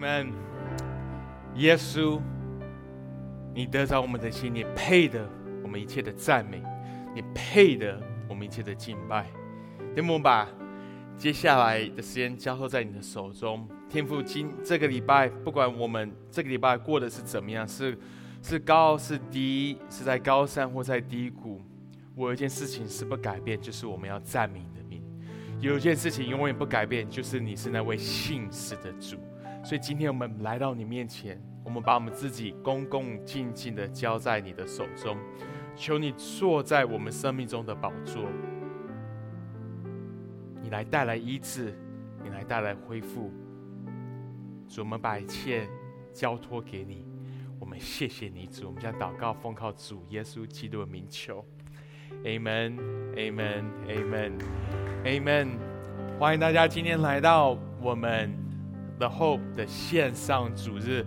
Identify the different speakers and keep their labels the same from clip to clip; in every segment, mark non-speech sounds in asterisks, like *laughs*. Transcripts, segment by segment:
Speaker 1: 们，耶稣，你得着我们的心，你配得我们一切的赞美，你配得我们一切的敬拜。天父，把接下来的时间交托在你的手中。天父，今这个礼拜，不管我们这个礼拜过的是怎么样，是是高是低，是在高山或在低谷，我有一件事情是不改变，就是我们要赞美你的名。有一件事情永远不改变，就是你是那位信实的主。所以今天我们来到你面前，我们把我们自己恭恭敬敬的交在你的手中，求你坐在我们生命中的宝座，你来带来医治，你来带来恢复。主，我们把一切交托给你，我们谢谢你，主。我们将祷告奉靠主耶稣基督的名求，Amen，Amen，Amen，Amen。欢迎大家今天来到我们 The Hope 的线上主日。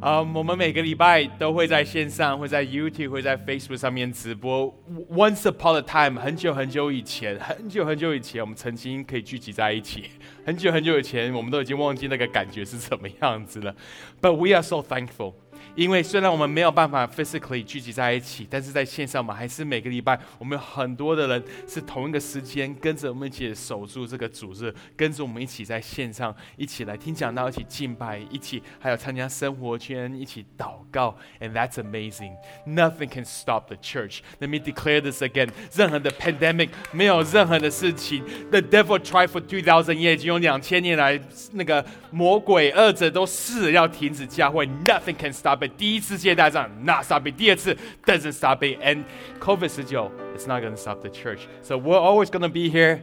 Speaker 1: 啊，我们每个礼拜都会在线上，会在 YouTube，会在 Facebook 上面直播。Once upon a time，很久很久以前，很久很久以前，我们曾经可以聚集在一起。很久很久以前，我们都已经忘记那个感觉是什么样子了。But we are so thankful. 因为虽然我们没有办法 physically 聚集在一起，但是在线上嘛，还是每个礼拜我们有很多的人是同一个时间跟着我们一起守住这个主日，跟着我们一起在线上一起来听讲道，一起敬拜，一起还有参加生活圈，一起祷告。And that's amazing. Nothing can stop the church. Let me declare this again. 任何的 pandemic 没有任何的事情。The devil tried for two thousand years，已经有两千年来，那个魔鬼二者都试要停止教会。Nothing can stop. 第一次世界大战，not stop it。第二次，doesn't stop it。And COVID 十九，it's not gonna stop the church。So we're always gonna be here，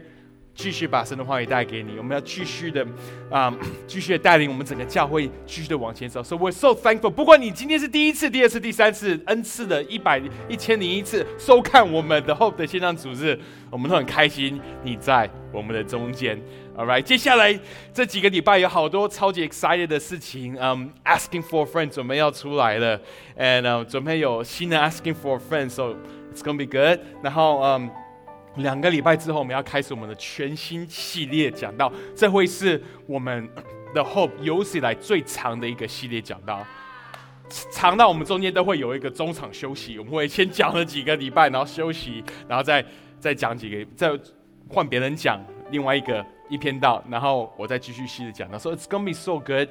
Speaker 1: 继续把神的话语带给你。我们要继续的，啊，继续的带领我们整个教会继续的往前走。So we're so thankful。不管你今天是第一次、第二次、第三次，n 次的一百、一千零一次收看我们的 Hope 的线上组织，我们都很开心你在我们的中间。All right，接下来这几个礼拜有好多超级 excited 的事情。嗯，Asking for friend 准备要出来了，and 准备有新的 Asking for friend，so it's gonna be good。然后嗯，两个礼拜之后我们要开始我们的全新系列讲道，这会是我们 *coughs* 的 Hope 有史以来最长的一个系列讲道，长到我们中间都会有一个中场休息，我们会先讲了几个礼拜，然后休息，然后再再讲几个，再换别人讲另外一个。一篇道，然后我再继续细的讲。他说：“It's gonna be so good.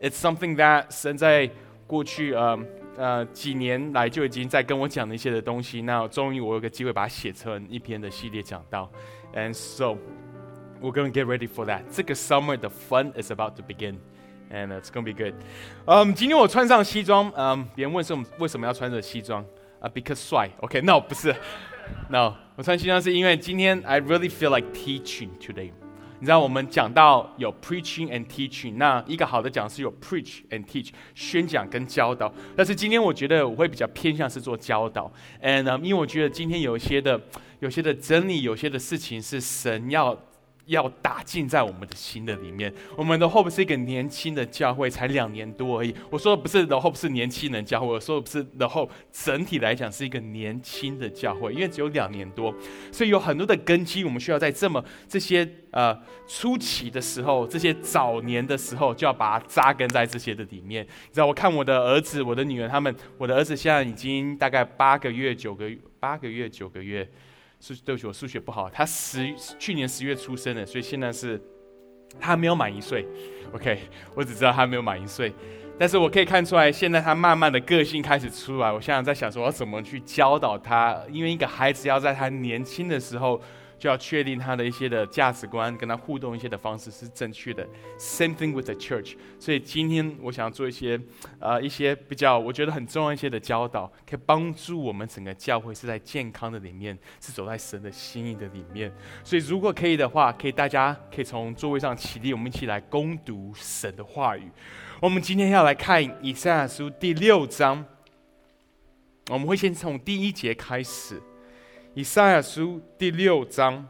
Speaker 1: It's something that 神在过去呃呃几年来就已经在跟我讲的一些的东西。那终于我有个机会把它写成一篇的系列讲道。And so we're gonna get ready for that. 这个 summer the fun is about to begin, and it's gonna be good. 嗯，今天我穿上西装，嗯，别人问说为什么要穿着西装啊？Because 帅。OK，No，不*laughs* 是，No，我穿西装是因为今天 I really feel like teaching today。 你知道我们讲到有 preaching and teaching，那一个好的讲师有 preach and teach，宣讲跟教导。但是今天我觉得我会比较偏向是做教导，and 因为我觉得今天有一些的、有些的真理，有些的事情是神要。要打进在我们的心的里面。我们的 Hope 是一个年轻的教会，才两年多而已。我说的不是 The Hope 是年轻人教会，我说的不是 The Hope 整体来讲是一个年轻的教会，因为只有两年多，所以有很多的根基，我们需要在这么这些呃初期的时候，这些早年的时候，就要把它扎根在这些的里面。你知道，我看我的儿子、我的女儿，他们，我的儿子现在已经大概八个月、九个八个月、九个月。数对不起，我数学不好。他十去年十月出生的，所以现在是他还没有满一岁。OK，我只知道他没有满一岁，但是我可以看出来，现在他慢慢的个性开始出来。我现在在想说，我怎么去教导他？因为一个孩子要在他年轻的时候。就要确定他的一些的价值观，跟他互动一些的方式是正确的。Same thing with the church。所以今天我想要做一些，呃，一些比较我觉得很重要一些的教导，可以帮助我们整个教会是在健康的里面，是走在神的心意的里面。所以如果可以的话，可以大家可以从座位上起立，我们一起来攻读神的话语。我们今天要来看以赛亚书第六章，我们会先从第一节开始。以赛亚书第六章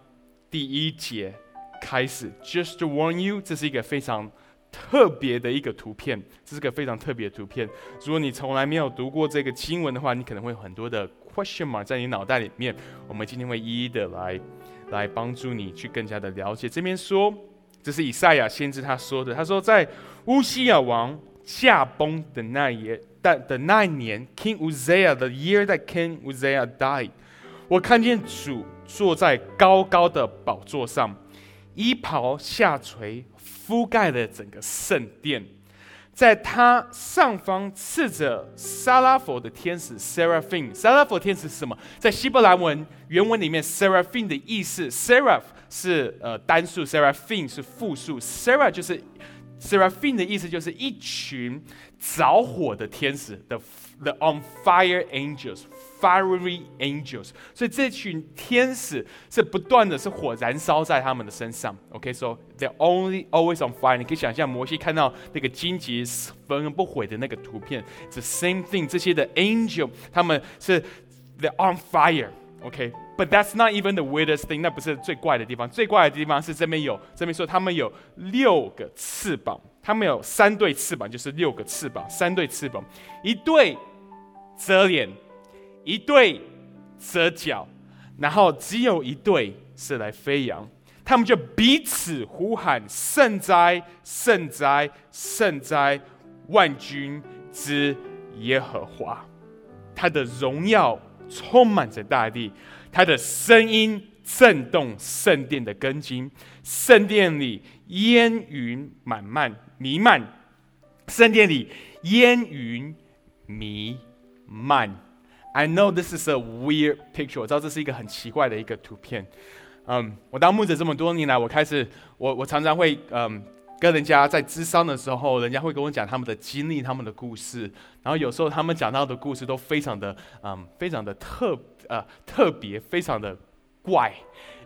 Speaker 1: 第一节开始，Just to warn you，这是一个非常特别的一个图片，这是个非常特别的图片。如果你从来没有读过这个经文的话，你可能会有很多的 question mark 在你脑袋里面。我们今天会一一的来来帮助你去更加的了解。这边说这是以赛亚先知他说的。他说，在乌西亚王驾崩的那夜，但的那一年，King Uzziah，the year that King Uzziah died，我看见主坐在高高的宝座上，衣袍下垂，覆盖了整个圣殿。在他上方刺着撒拉佛的天使 Seraphim。撒拉佛天使是什么？在希伯来文原文里面，Seraphim 的意思，Seraph 是呃单数，Seraphim 是复数。，Serah 就是 Seraphim 的意思，就是一群着火的天使，the the on fire angels。Fiery angels，所以这群天使是不断的是火燃烧在他们的身上。OK，so they're only always on fire。你可以想象摩西看到那个荆棘焚而不毁的那个图片，the same thing。这些的 angel 他们是 they're on fire。OK，but that's not even the weirdest thing。那不是最怪的地方，最怪的地方是这边有这边说他们有六个翅膀，他们有三对翅膀，就是六个翅膀，三对翅膀，一对遮脸。一对遮脚，然后只有一对是来飞扬，他们就彼此呼喊：“圣哉，圣哉，圣哉！万军之耶和华，他的荣耀充满着大地，他的声音震动圣殿的根基，圣殿里烟云满漫弥漫，圣殿里烟云弥漫。” I know this is a weird picture。我知道这是一个很奇怪的一个图片。嗯，我当牧者这么多年来，我开始，我我常常会嗯跟人家在咨商的时候，人家会跟我讲他们的经历、他们的故事。然后有时候他们讲到的故事都非常的嗯，非常的特呃特别，非常的怪。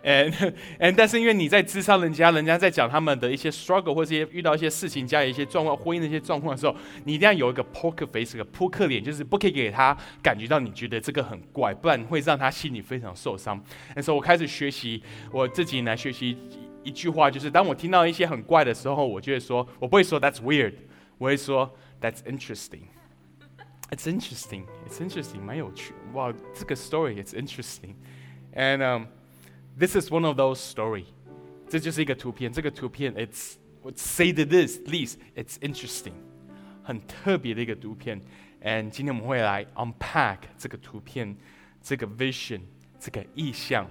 Speaker 1: And *laughs* and，但是因为你在智商人家，人家在讲他们的一些 struggle 或者一些遇到一些事情，家一些状况、婚姻的一些状况的时候，你一定要有一个 poker face，个扑克脸，就是不可以给他感觉到你觉得这个很怪，不然会让他心里非常受伤。那时候我开始学习，我自己来学习一句话，就是当我听到一些很怪的时候，我就会说，我不会说 that's weird，我会说 that's interesting，it's interesting，it's interesting，蛮有趣，哇，这个 story it's interesting，and um。This is one of those story，这就是一个图片。这个图片，it's say the this least it's interesting，很特别的一个图片。And 今天我们会来 unpack 这个图片，这个 vision，这个意象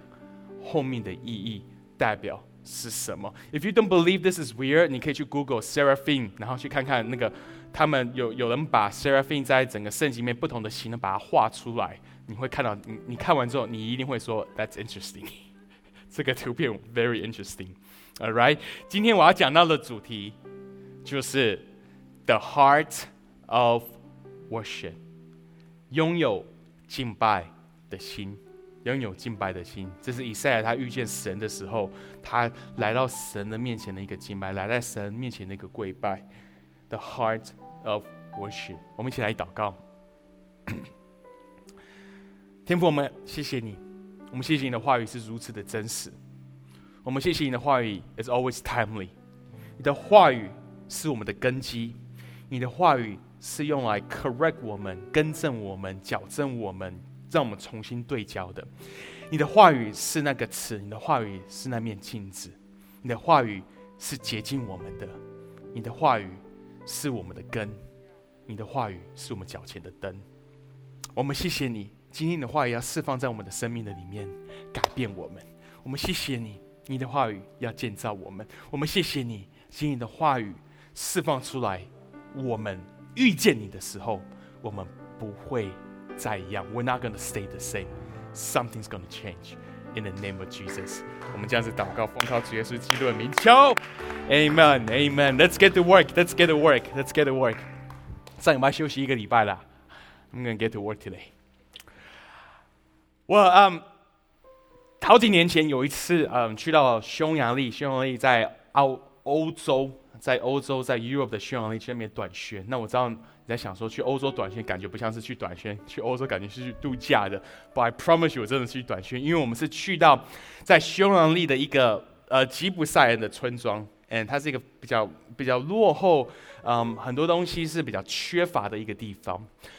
Speaker 1: 后面的意义代表是什么？If you don't believe this is weird，你可以去 Google seraphim，然后去看看那个他们有有人把 seraphim 在整个圣经里面不同的形呢把它画出来，你会看到，你你看完之后，你一定会说 That's interesting。 这个图片 very interesting，all right。今天我要讲到的主题就是 the heart of worship，拥有敬拜的心，拥有敬拜的心。这是以赛亚他遇见神的时候，他来到神的面前的一个敬拜，来在神面前的一个跪拜。The heart of worship，我们一起来祷告。*coughs* 天父，我们谢谢你。我们谢谢你的话语是如此的真实，我们谢谢你的话语 is always timely。你的话语是我们的根基，你的话语是用来 correct 我们、更正我们、矫正我们，让我们重新对焦的。你的话语是那个词，你的话语是那面镜子，你的话语是洁净我们的，你的话语是我们的根，你的话语是我们脚前的灯。我们谢谢你。今天的话语要释放在我们的生命的里面，改变我们。我们谢谢你，你的话语要建造我们。我们谢谢你，今天的话语释放出来，我们遇见你的时候，我们不会再一样。We're not gonna stay the same. Something's gonna change in the name of Jesus. 我们这样子祷告，奉靠主耶稣基督的名求，Amen, Amen. Let's get to work. Let's get to work. Let's get to work. 上礼拜休息一个礼拜了，I'm gonna get to work today. 我嗯，好几年前有一次嗯，去到匈牙利，匈牙利在欧欧洲，在欧洲在 Europe 的匈牙利去那边短宣。那我知道你在想说，去欧洲短宣感觉不像是去短宣，去欧洲感觉是去度假的。But I promise you，我真的去短宣，因为我们是去到在匈牙利的一个呃吉普赛人的村庄，嗯，它是一个比较比较落后，嗯，很多东西是比较缺乏的一个地方。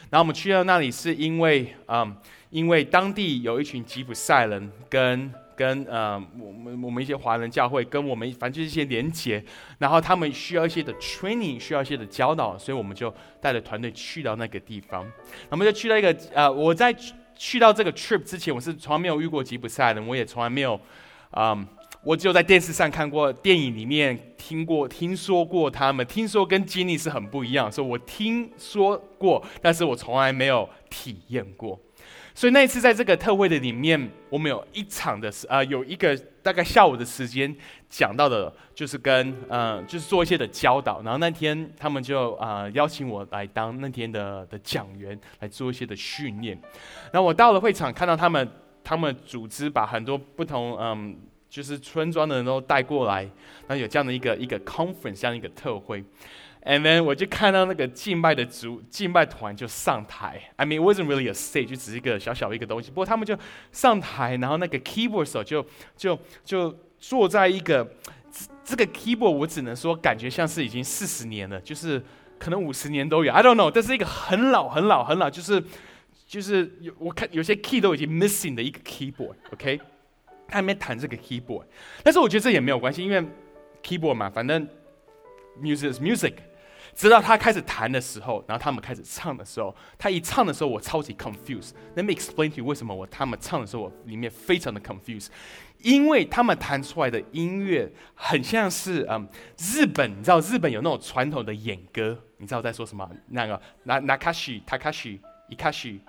Speaker 1: 然后我们去到那里是因为嗯。因为当地有一群吉普赛人跟跟呃我们我们一些华人教会跟我们反正就是一些连接，然后他们需要一些的 training，需要一些的教导，所以我们就带着团队去到那个地方，我们就去到一个呃我在去到这个 trip 之前，我是从来没有遇过吉普赛人，我也从来没有啊。我只有在电视上看过，电影里面听过、听说过他们，听说跟经历是很不一样，所以我听说过，但是我从来没有体验过。所以那一次在这个特会的里面，我们有一场的时呃，有一个大概下午的时间讲到的，就是跟呃，就是做一些的教导。然后那天他们就啊邀请我来当那天的的讲员，来做一些的训练。然后我到了会场，看到他们，他们组织把很多不同嗯。就是村庄的人都带过来，然后有这样的一个一个 conference，这样一个特会，and then 我就看到那个敬拜的主敬拜团就上台，I mean it wasn't really a stage，就只是一个小小的一个东西，不过他们就上台，然后那个 keyboard 手就就就坐在一个这个 keyboard，我只能说感觉像是已经四十年了，就是可能五十年都有，I don't know，这是一个很老很老很老，就是就是有我看有些 key 都已经 missing 的一个 keyboard，OK。他还没弹这个 keyboard，但是我觉得这也没有关系，因为 keyboard 嘛，反正 music is music。直到他开始弹的时候，然后他们开始唱的时候，他一唱的时候，我超级 confused。Let me explain to you 为什么我他们唱的时候，我里面非常的 confused，因为他们弹出来的音乐很像是嗯日本，你知道日本有那种传统的演歌，你知道在说什么？那个那 Nakashi Takashi Ikashi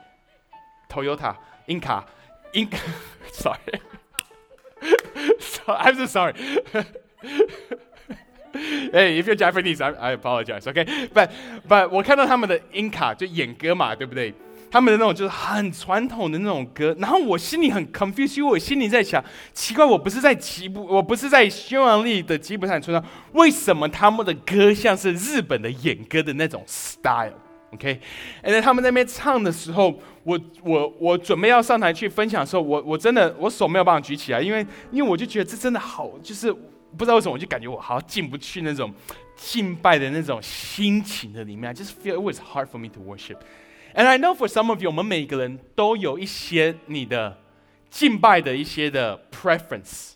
Speaker 1: Toyota Inka Inka，sorry。*laughs* *laughs* I'm so sorry. *laughs* hey, if you're Japanese, I, I apologize. Okay, but but 我看到他们的音卡就演歌嘛，对不对？他们的那种就是很传统的那种歌，然后我心里很 confused，因为我心里在想，奇怪，我不是在吉普，我不是在匈牙利的吉普赛村上，为什么他们的歌像是日本的演歌的那种 style？style？OK，and then 他们那边唱的时候。我我我准备要上台去分享的时候，我我真的我手没有办法举起来，因为因为我就觉得这真的好，就是不知道为什么，我就感觉我好像进不去那种敬拜的那种心情的里面。Just feel it was hard for me to worship, and I know for some of you，我们每个人都有一些你的敬拜的一些的 preference，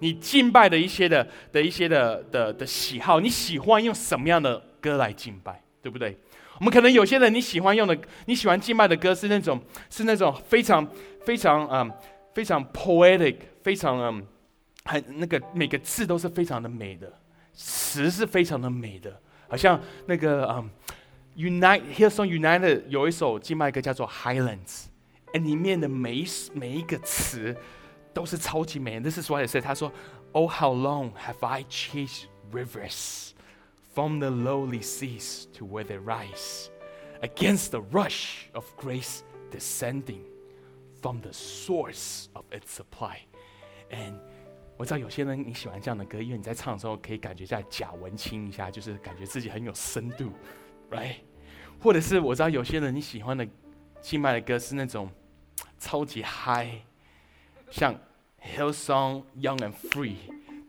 Speaker 1: 你敬拜的一些的的一些的的的喜好，你喜欢用什么样的歌来敬拜，对不对？我们可能有些人你喜欢用的，你喜欢敬拜的歌是那种，是那种非常非常嗯非常 poetic，非常嗯很那个每个字都是非常的美的，词是非常的美的，好像那个嗯 Unite Hillsong United 有一首敬拜歌叫做 Highlands，哎里面的每一每一个词都是超级美。This is what I said，他说 Oh how long have I chased rivers From the lowly seas to where they rise, against the rush of grace descending from the source of its supply. And 我知道有些人你喜欢这样的歌，因为你在唱的时候可以感觉在假文青一下，就是感觉自己很有深度，right？或者是我知道有些人你喜欢的敬拜的歌是那种超级嗨，像 Hillsong Young and Free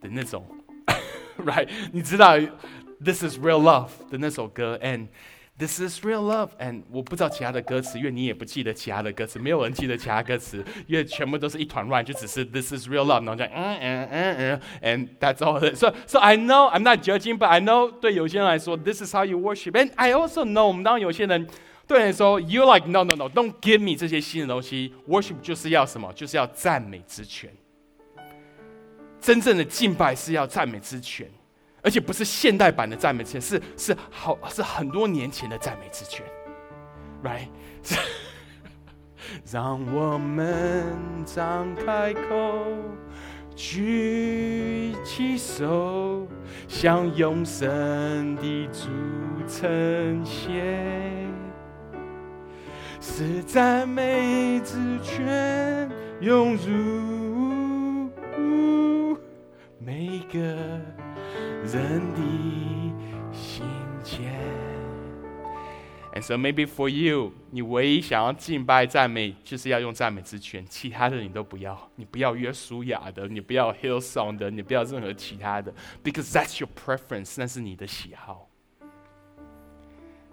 Speaker 1: 的那种，right？你知道 This is real love 的那首歌，and this is real love，and 我不知道其他的歌词，因为你也不记得其他的歌词，没有人记得其他歌词，因为全部都是一团乱，就只是 this is real love，然后就嗯嗯嗯嗯，and that's all. So so I know I'm not judging, but I know 对有些人来说，this is how you worship, and I also know 我们当有些人对人说，you like no no no，don't give me 这些新的东西，worship 就是要什么？就是要赞美之泉。真正的敬拜是要赞美之泉。而且不是现代版的赞美之泉，是是好是很多年前的赞美之泉，right？让我们张开口，举起手，向永生的主称谢，是赞美之泉涌入人的心间。And so maybe for you，你唯一想要敬拜赞美，就是要用赞美之泉，其他的你都不要。你不要约书亚的，你不要 Hillsong 的，你不要任何其他的，because that's your preference，那是你的喜好。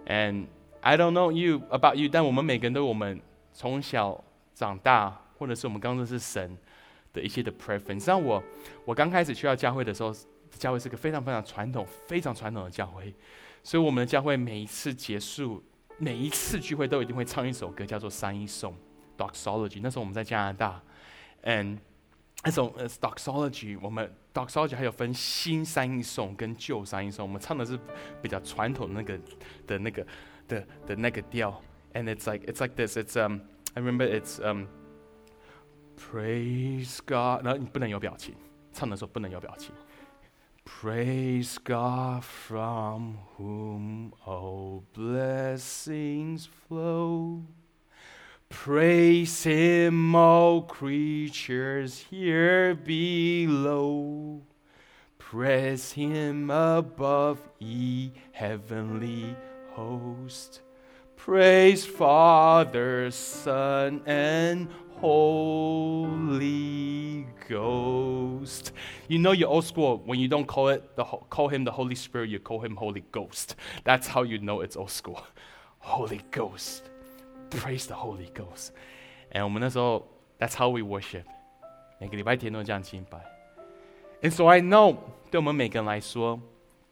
Speaker 1: And I don't know you about you，但我们每个人都我们从小长大，或者是我们刚认识神的一些的 preference。像我我刚开始去到教会的时候，教会是个非常非常传统、非常传统的教会，所以我们的教会每一次结束、每一次聚会都一定会唱一首歌，叫做三一颂 （Doxology）。那时候我们在加拿大，and 那种呃 Doxology，我们 Doxology 还有分新三一颂跟旧三一颂，我们唱的是比较传统的那个的那个的的那个调。And it's like it's like this. It's um I remember it's um Praise God，然后你不能有表情，唱的时候不能有表情。Praise God from whom all blessings flow. Praise Him, all creatures here below. Praise Him above, ye heavenly host. Praise Father, Son, and Holy Ghost. You know your old school when you don't call it the call him the Holy Spirit, you call him Holy Ghost. That's how you know it's old school. *laughs* Holy Ghost. Praise the Holy Ghost. And 我们那时候 that's how we worship. 每个礼拜天都这样敬拜。And so I know 对我们每个人来说，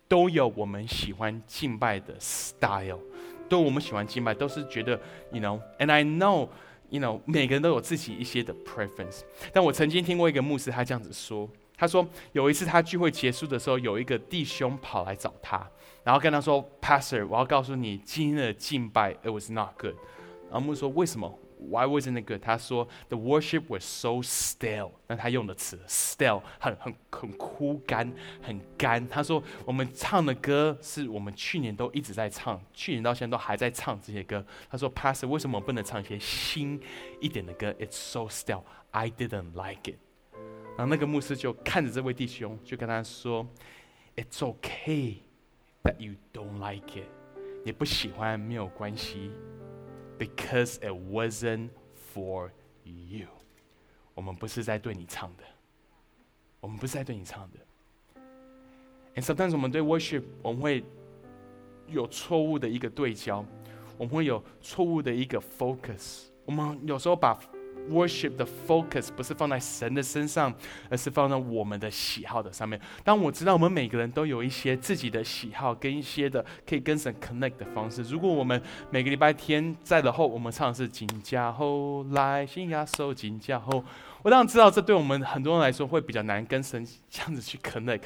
Speaker 1: 都有我们喜欢敬拜的 style，都我们喜欢敬拜，都是觉得，you know，and I know you know，每个人都有自己一些的 preference。但我曾经听过一个牧师，他这样子说：他说有一次他聚会结束的时候，有一个弟兄跑来找他，然后跟他说：“Pastor，我要告诉你，今天的敬拜 it was not good。”然后牧师说：“为什么？” Why wasn't it good？他说，The worship was so stale。那他用的词，stale，很很很枯干，很干。他说，我们唱的歌是我们去年都一直在唱，去年到现在都还在唱这些歌。他说，Pastor，为什么不能唱一些新一点的歌？It's so stale. I didn't like it。然后那个牧师就看着这位弟兄，就跟他说，It's okay that you don't like it。你不喜欢没有关系。Because it wasn't for you。我们不是在对你唱的，我们不是在对你唱的。And sometimes 我们对 worship 我们会有错误的一个对焦，我们会有错误的一个 focus。我们有时候把 Worship 的 focus 不是放在神的身上，而是放在我们的喜好的上面。当我知道我们每个人都有一些自己的喜好，跟一些的可以跟神 connect 的方式。如果我们每个礼拜天在的后，我们唱的是“紧家后来新亚收金家后”，我当然知道这对我们很多人来说会比较难跟神这样子去 connect。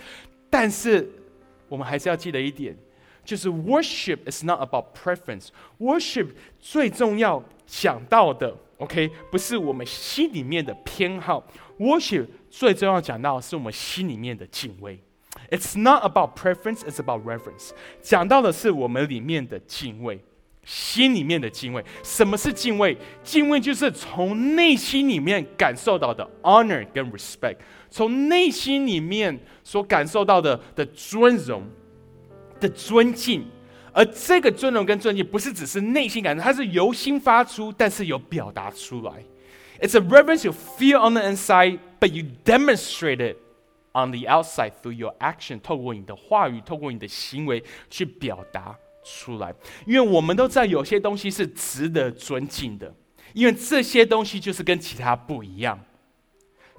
Speaker 1: 但是我们还是要记得一点，就是 Worship is not about preference。Worship 最重要想到的。OK，不是我们心里面的偏好，worship 最重要讲到的是我们心里面的敬畏。It's not about preference, it's about reverence。讲到的是我们里面的敬畏，心里面的敬畏。什么是敬畏？敬畏就是从内心里面感受到的 honor 跟 respect，从内心里面所感受到的的尊荣、的尊敬。而这个尊荣跟尊敬，不是只是内心感受，它是由心发出，但是有表达出来。It's a reverence you feel on the inside, but you demonstrate it on the outside through your action，透过你的话语，透过你的行为去表达出来。因为我们都知道有些东西是值得尊敬的，因为这些东西就是跟其他不一样。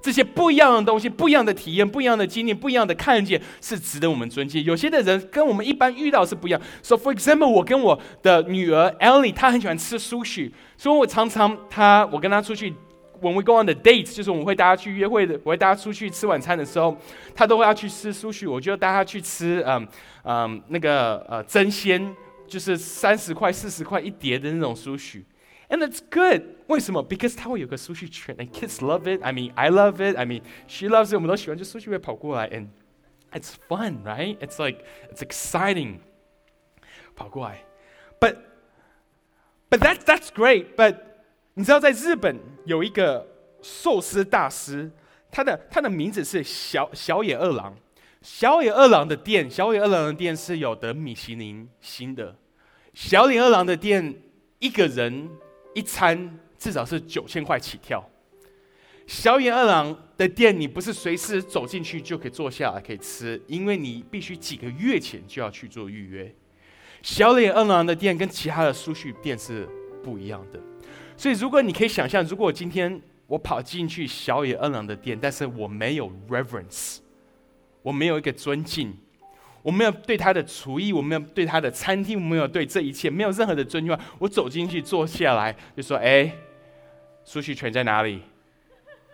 Speaker 1: 这些不一样的东西，不一样的体验，不一样的经历，不一样的看见，是值得我们尊敬。有些的人跟我们一般遇到是不一样。So for example，我跟我的女儿 Ellie，她很喜欢吃 sushi，所以我常常她我跟她出去，when we go on the date 就是我们会带她去约会的，我会带她出去吃晚餐的时候，她都会要去吃 sushi，我就带她去吃嗯嗯那个呃真鲜，就是三十块、四十块一碟的那种 sushi。And it's good. 为什么？Because 它会有个 sushi trend, and kids love it. I mean, I love it. I mean, she loves it. 我们都喜欢，就 sushi 会跑过来，and it's fun, right? It's like it's exciting. 跑过来，but but that's that's great. But 你知道，在日本有一个寿司大师，他的他的名字是小小野二郎。小野二郎的店，小野二郎的店是有得米其林星的。小野二郎的店，一个人。 一餐至少是九千块起跳。小野二郎的店，你不是随时走进去就可以坐下来可以吃，因为你必须几个月前就要去做预约。小野二郎的店跟其他的苏序店是不一样的，所以如果你可以想象，如果今天我跑进去小野二郎的店，但是我没有 reverence，我没有一个尊敬，我没有对他的厨艺，我没有对他的餐厅，我没有对这一切没有任何的尊重。我走进去坐下来，就说：“哎，苏旭全在哪里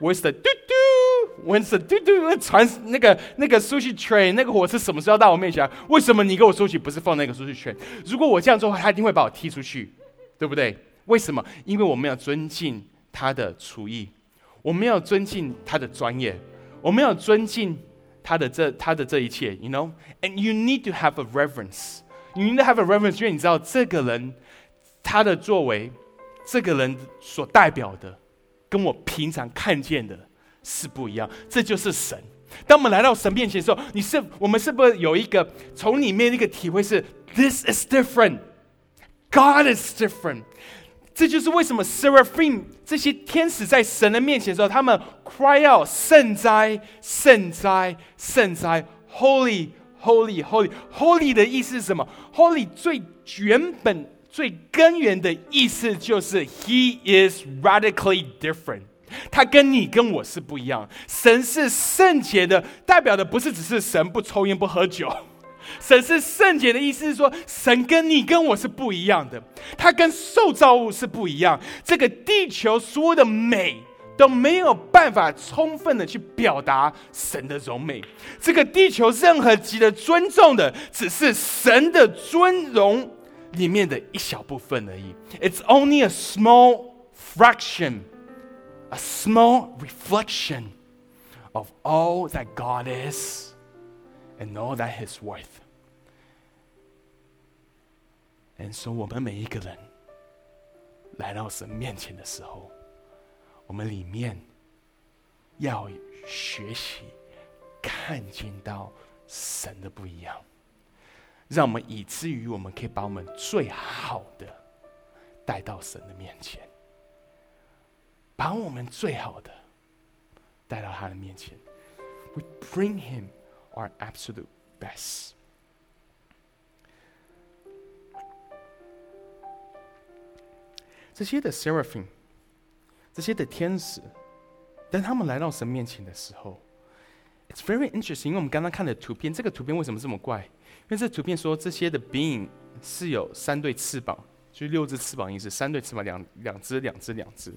Speaker 1: ？Where's the 嘟嘟？Where's the 嘟嘟？传那个那个 sushi train 那个火车什么时候到我面前？为什么你给我 sushi 不是放那个 sushi train？如果我这样做的话，他一定会把我踢出去，对不对？为什么？因为我们要尊敬。”他的厨艺，我们要尊敬他的专业，我们要尊敬他的这他的这一切，you know，and you need to have a reverence，you need to have a reverence，因为你知道这个人他的作为，这个人所代表的，跟我平常看见的是不一样，这就是神。当我们来到神面前的时候，你是我们是不是有一个从里面那个体会是，this is different，God is different。这就是为什么 seraphim 这些天使在神的面前的时候，他们 cry out 圣哉，圣哉，圣哉，holy holy holy holy 的意思是什么？holy 最原本、最根源的意思就是 he is radically different，他跟你跟我是不一样。神是圣洁的，代表的不是只是神不抽烟不喝酒。神是圣洁的意思是说，神跟你跟我是不一样的，他跟受造物是不一样。这个地球所有的美都没有办法充分的去表达神的荣美。这个地球任何值得尊重的，只是神的尊荣里面的一小部分而已。It's only a small fraction, a small reflection of all that God is and all that He's worth. And so，我们每一个人来到神面前的时候，我们里面要学习看见到神的不一样，让我们以至于我们可以把我们最好的带到神的面前，把我们最好的带到他的面前。We bring Him our absolute best. 这些的 seraphim，这些的天使，当他们来到神面前的时候，it's very interesting。因为我们刚刚看的图片，这个图片为什么这么怪？因为这图片说这些的 being 是有三对翅膀，就是六只翅膀意思，三对翅膀，两两只，两只，两只。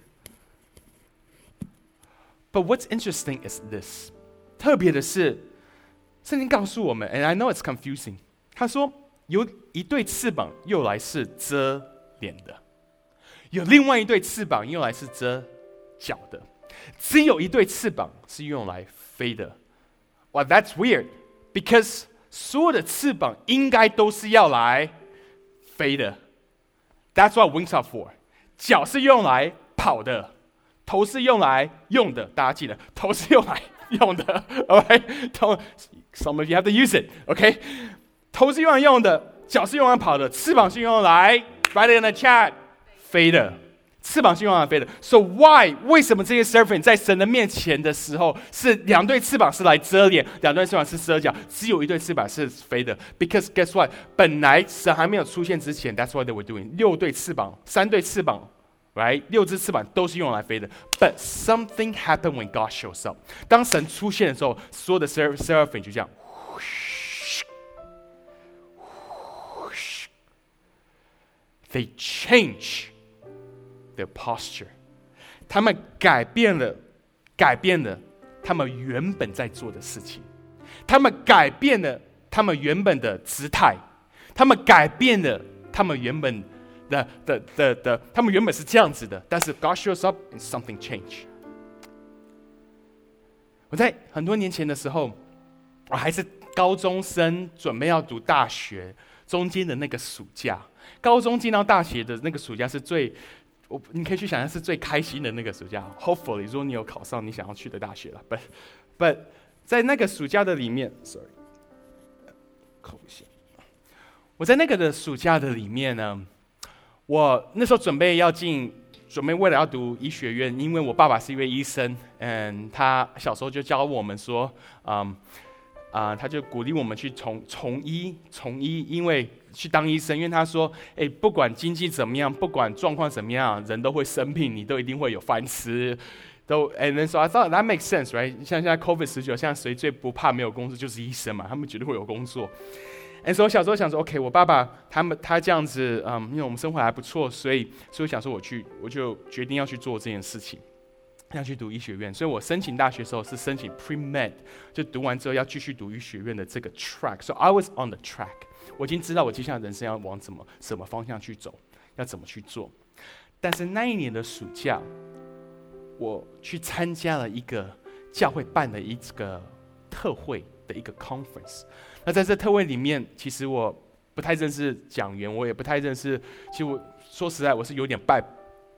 Speaker 1: But what's interesting is this，特别的是，圣经告诉我们，and I know it's confusing。他说有一对翅膀用来是遮脸的。有另外一对翅膀用来是遮脚的，只有一对翅膀是用来飞的。哇，That's weird because 所有的翅膀应该都是要来飞的。That's what wings are for。脚是用来跑的，头是用来用的。大家记得，头是用来用的。*laughs* OK，头，some of you have to use it。OK，头是用来用的，脚是用来跑的，翅膀是用来 write in the chat。飞的翅膀是用来飞的，So why 为什么这些 serpent 在神的面前的时候是两对翅膀是来遮脸，两对翅膀是遮脚，只有一对翅膀是飞的？Because guess what？本来神还没有出现之前，That's what they were doing。六对翅膀，三对翅膀，right？六只翅膀都是用来飞的。But something happened when God shows up。当神出现的时候，所有的 serpent 就这样嘘。They change. Their posture，他们改变了，改变了他们原本在做的事情，他们改变了他们原本的姿态，他们改变了他们原本的的的的，他们原本是这样子的，但是 God shows up and something change。我在很多年前的时候，我还是高中生，准备要读大学，中间的那个暑假，高中进到大学的那个暑假是最。我你可以去想象是最开心的那个暑假。Hopefully，如果你有考上你想要去的大学了，But *laughs* But 在那个暑假的里面，Sorry，扣一下。我在那个的暑假的里面呢，我那时候准备要进，准备为了要读医学院，因为我爸爸是一位医生，嗯，他小时候就教我们说，嗯。啊，他就鼓励我们去从从医，从医，因为去当医生，因为他说，哎，不管经济怎么样，不管状况怎么样，人都会生病，你都一定会有饭吃。都，and then so I thought that makes sense, right？像现在 COVID 十九，现在谁最不怕没有工作就是医生嘛，他们绝对会有工作。And so 我小时候想说，OK，我爸爸他们他这样子，嗯，因为我们生活还不错，所以所以想说我去，我就决定要去做这件事情，要去读医学院。所以我申请大学的时候是申请 pre med，就读完之后要继续读医学院的这个 track。So I was on the track，我已经知道我接下来人生要往怎么什么方向去走，要怎么去做。但是那一年的暑假。我去参加了一个教会办的一个特会的一个 conference。那在这特会里面，其实我不太认识讲员，我也不太认识。其实我说实在，我是有点半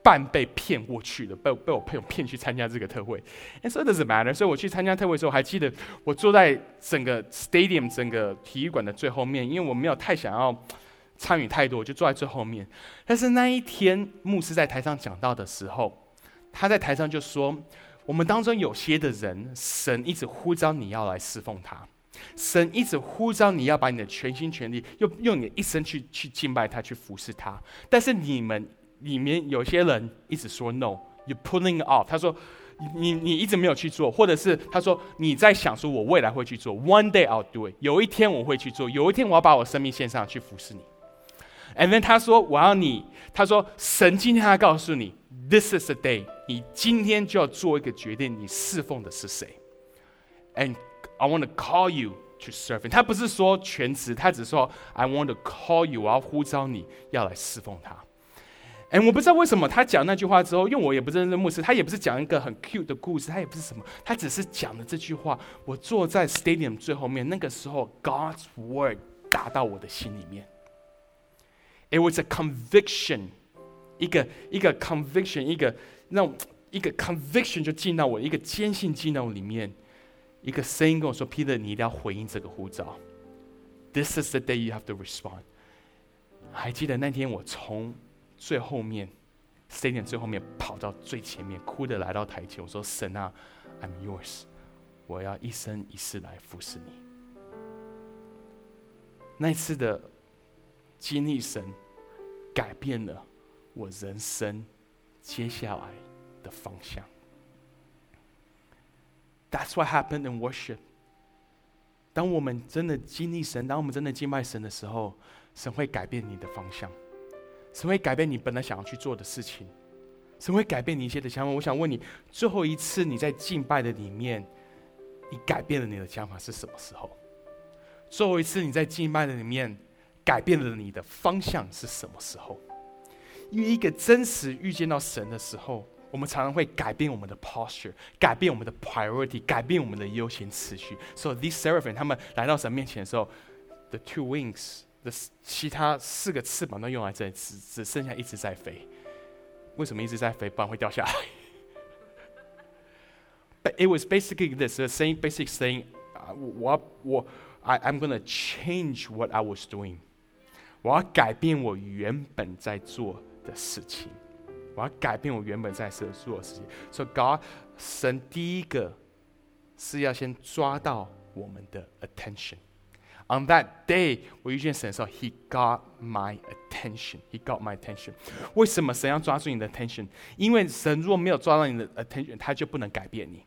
Speaker 1: 半被骗过去的，被被我朋友骗去参加这个特会。And so does it matter？所以我去参加特会的时候，还记得我坐在整个 stadium 整个体育馆的最后面，因为我没有太想要参与太多，我就坐在最后面。但是那一天牧师在台上讲到的时候，他在台上就说：“我们当中有些的人，神一直呼召你要来侍奉他，神一直呼召你要把你的全心全力，用用你的一生去去敬拜他，去服侍他。但是你们里面有些人一直说 ‘no’，you pulling off。他说你你一直没有去做，或者是他说你在想说我未来会去做，one day I'll do it，有一天我会去做，有一天我要把我生命献上去服侍你。And then 他说我要你，他说神今天要告诉你。” This is the day，你今天就要做一个决定，你侍奉的是谁？And I want to call you to serve。他不是说全职，他只说 I want to call you，我要呼召你要来侍奉他。哎我不知道为什么他讲那句话之后，因为我也不认识牧师，他也不是讲一个很 cute 的故事，他也不是什么，他只是讲了这句话。我坐在 stadium 最后面，那个时候 God's word 打到我的心里面。It was a conviction。一个一个 conviction，一个那一个 conviction 就进到我一个坚信进到里面，一个声音跟我说：“Peter，你一定要回应这个呼召。This is the day you have to respond。”还记得那天我从最后面 stadium 最后面跑到最前面，哭的来到台前，我说：“神啊，I'm yours，我要一生一世来服侍你。”那次的经历，神改变了。我人生接下来的方向。That's what happened in worship。当我们真的经历神，当我们真的敬拜神的时候，神会改变你的方向，神会改变你本来想要去做的事情，神会改变你一些的想法。我想问你，最后一次你在敬拜的里面，你改变了你的想法是什么时候？最后一次你在敬拜的里面，改变了你的方向是什么时候？因为一个真实遇见到神的时候，我们常常会改变我们的 posture，改变我们的 priority，改变我们的优先次序。所以，these seraphim 他们来到神面前的时候，the two wings，的其他四个翅膀都用来这里，只只剩下一只在飞。为什么一直在飞？不然会掉下来。But *laughs* it was basically this, the same basic saying, 我我 I I'm gonna change what I was doing，我要改变我原本在做。的事情， 我要改变我原本在做的事情。所以，God 神第一个是要先抓到我们的 attention。On that day，我遇见神的时候，He got my attention. He got my attention. 为什么神要抓住你的 attention？因为神如果没有抓到你的 attention，他就不能改变你。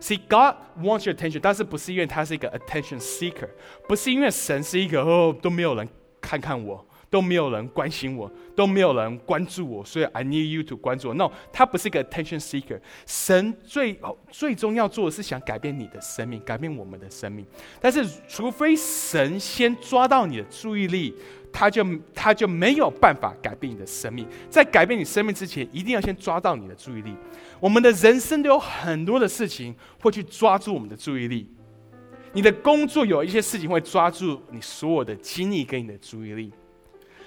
Speaker 1: See, God wants your attention，但是不是因为他是一个 attention seeker，不是因为神是一个哦都没有人看看我。都没有人关心我，都没有人关注我，所以 I need you to 关注我。No，他不是一个 attention seeker。神最最终要做的是想改变你的生命，改变我们的生命。但是，除非神先抓到你的注意力，他就他就没有办法改变你的生命。在改变你生命之前，一定要先抓到你的注意力。我们的人生都有很多的事情会去抓住我们的注意力。你的工作有一些事情会抓住你所有的精力跟你的注意力。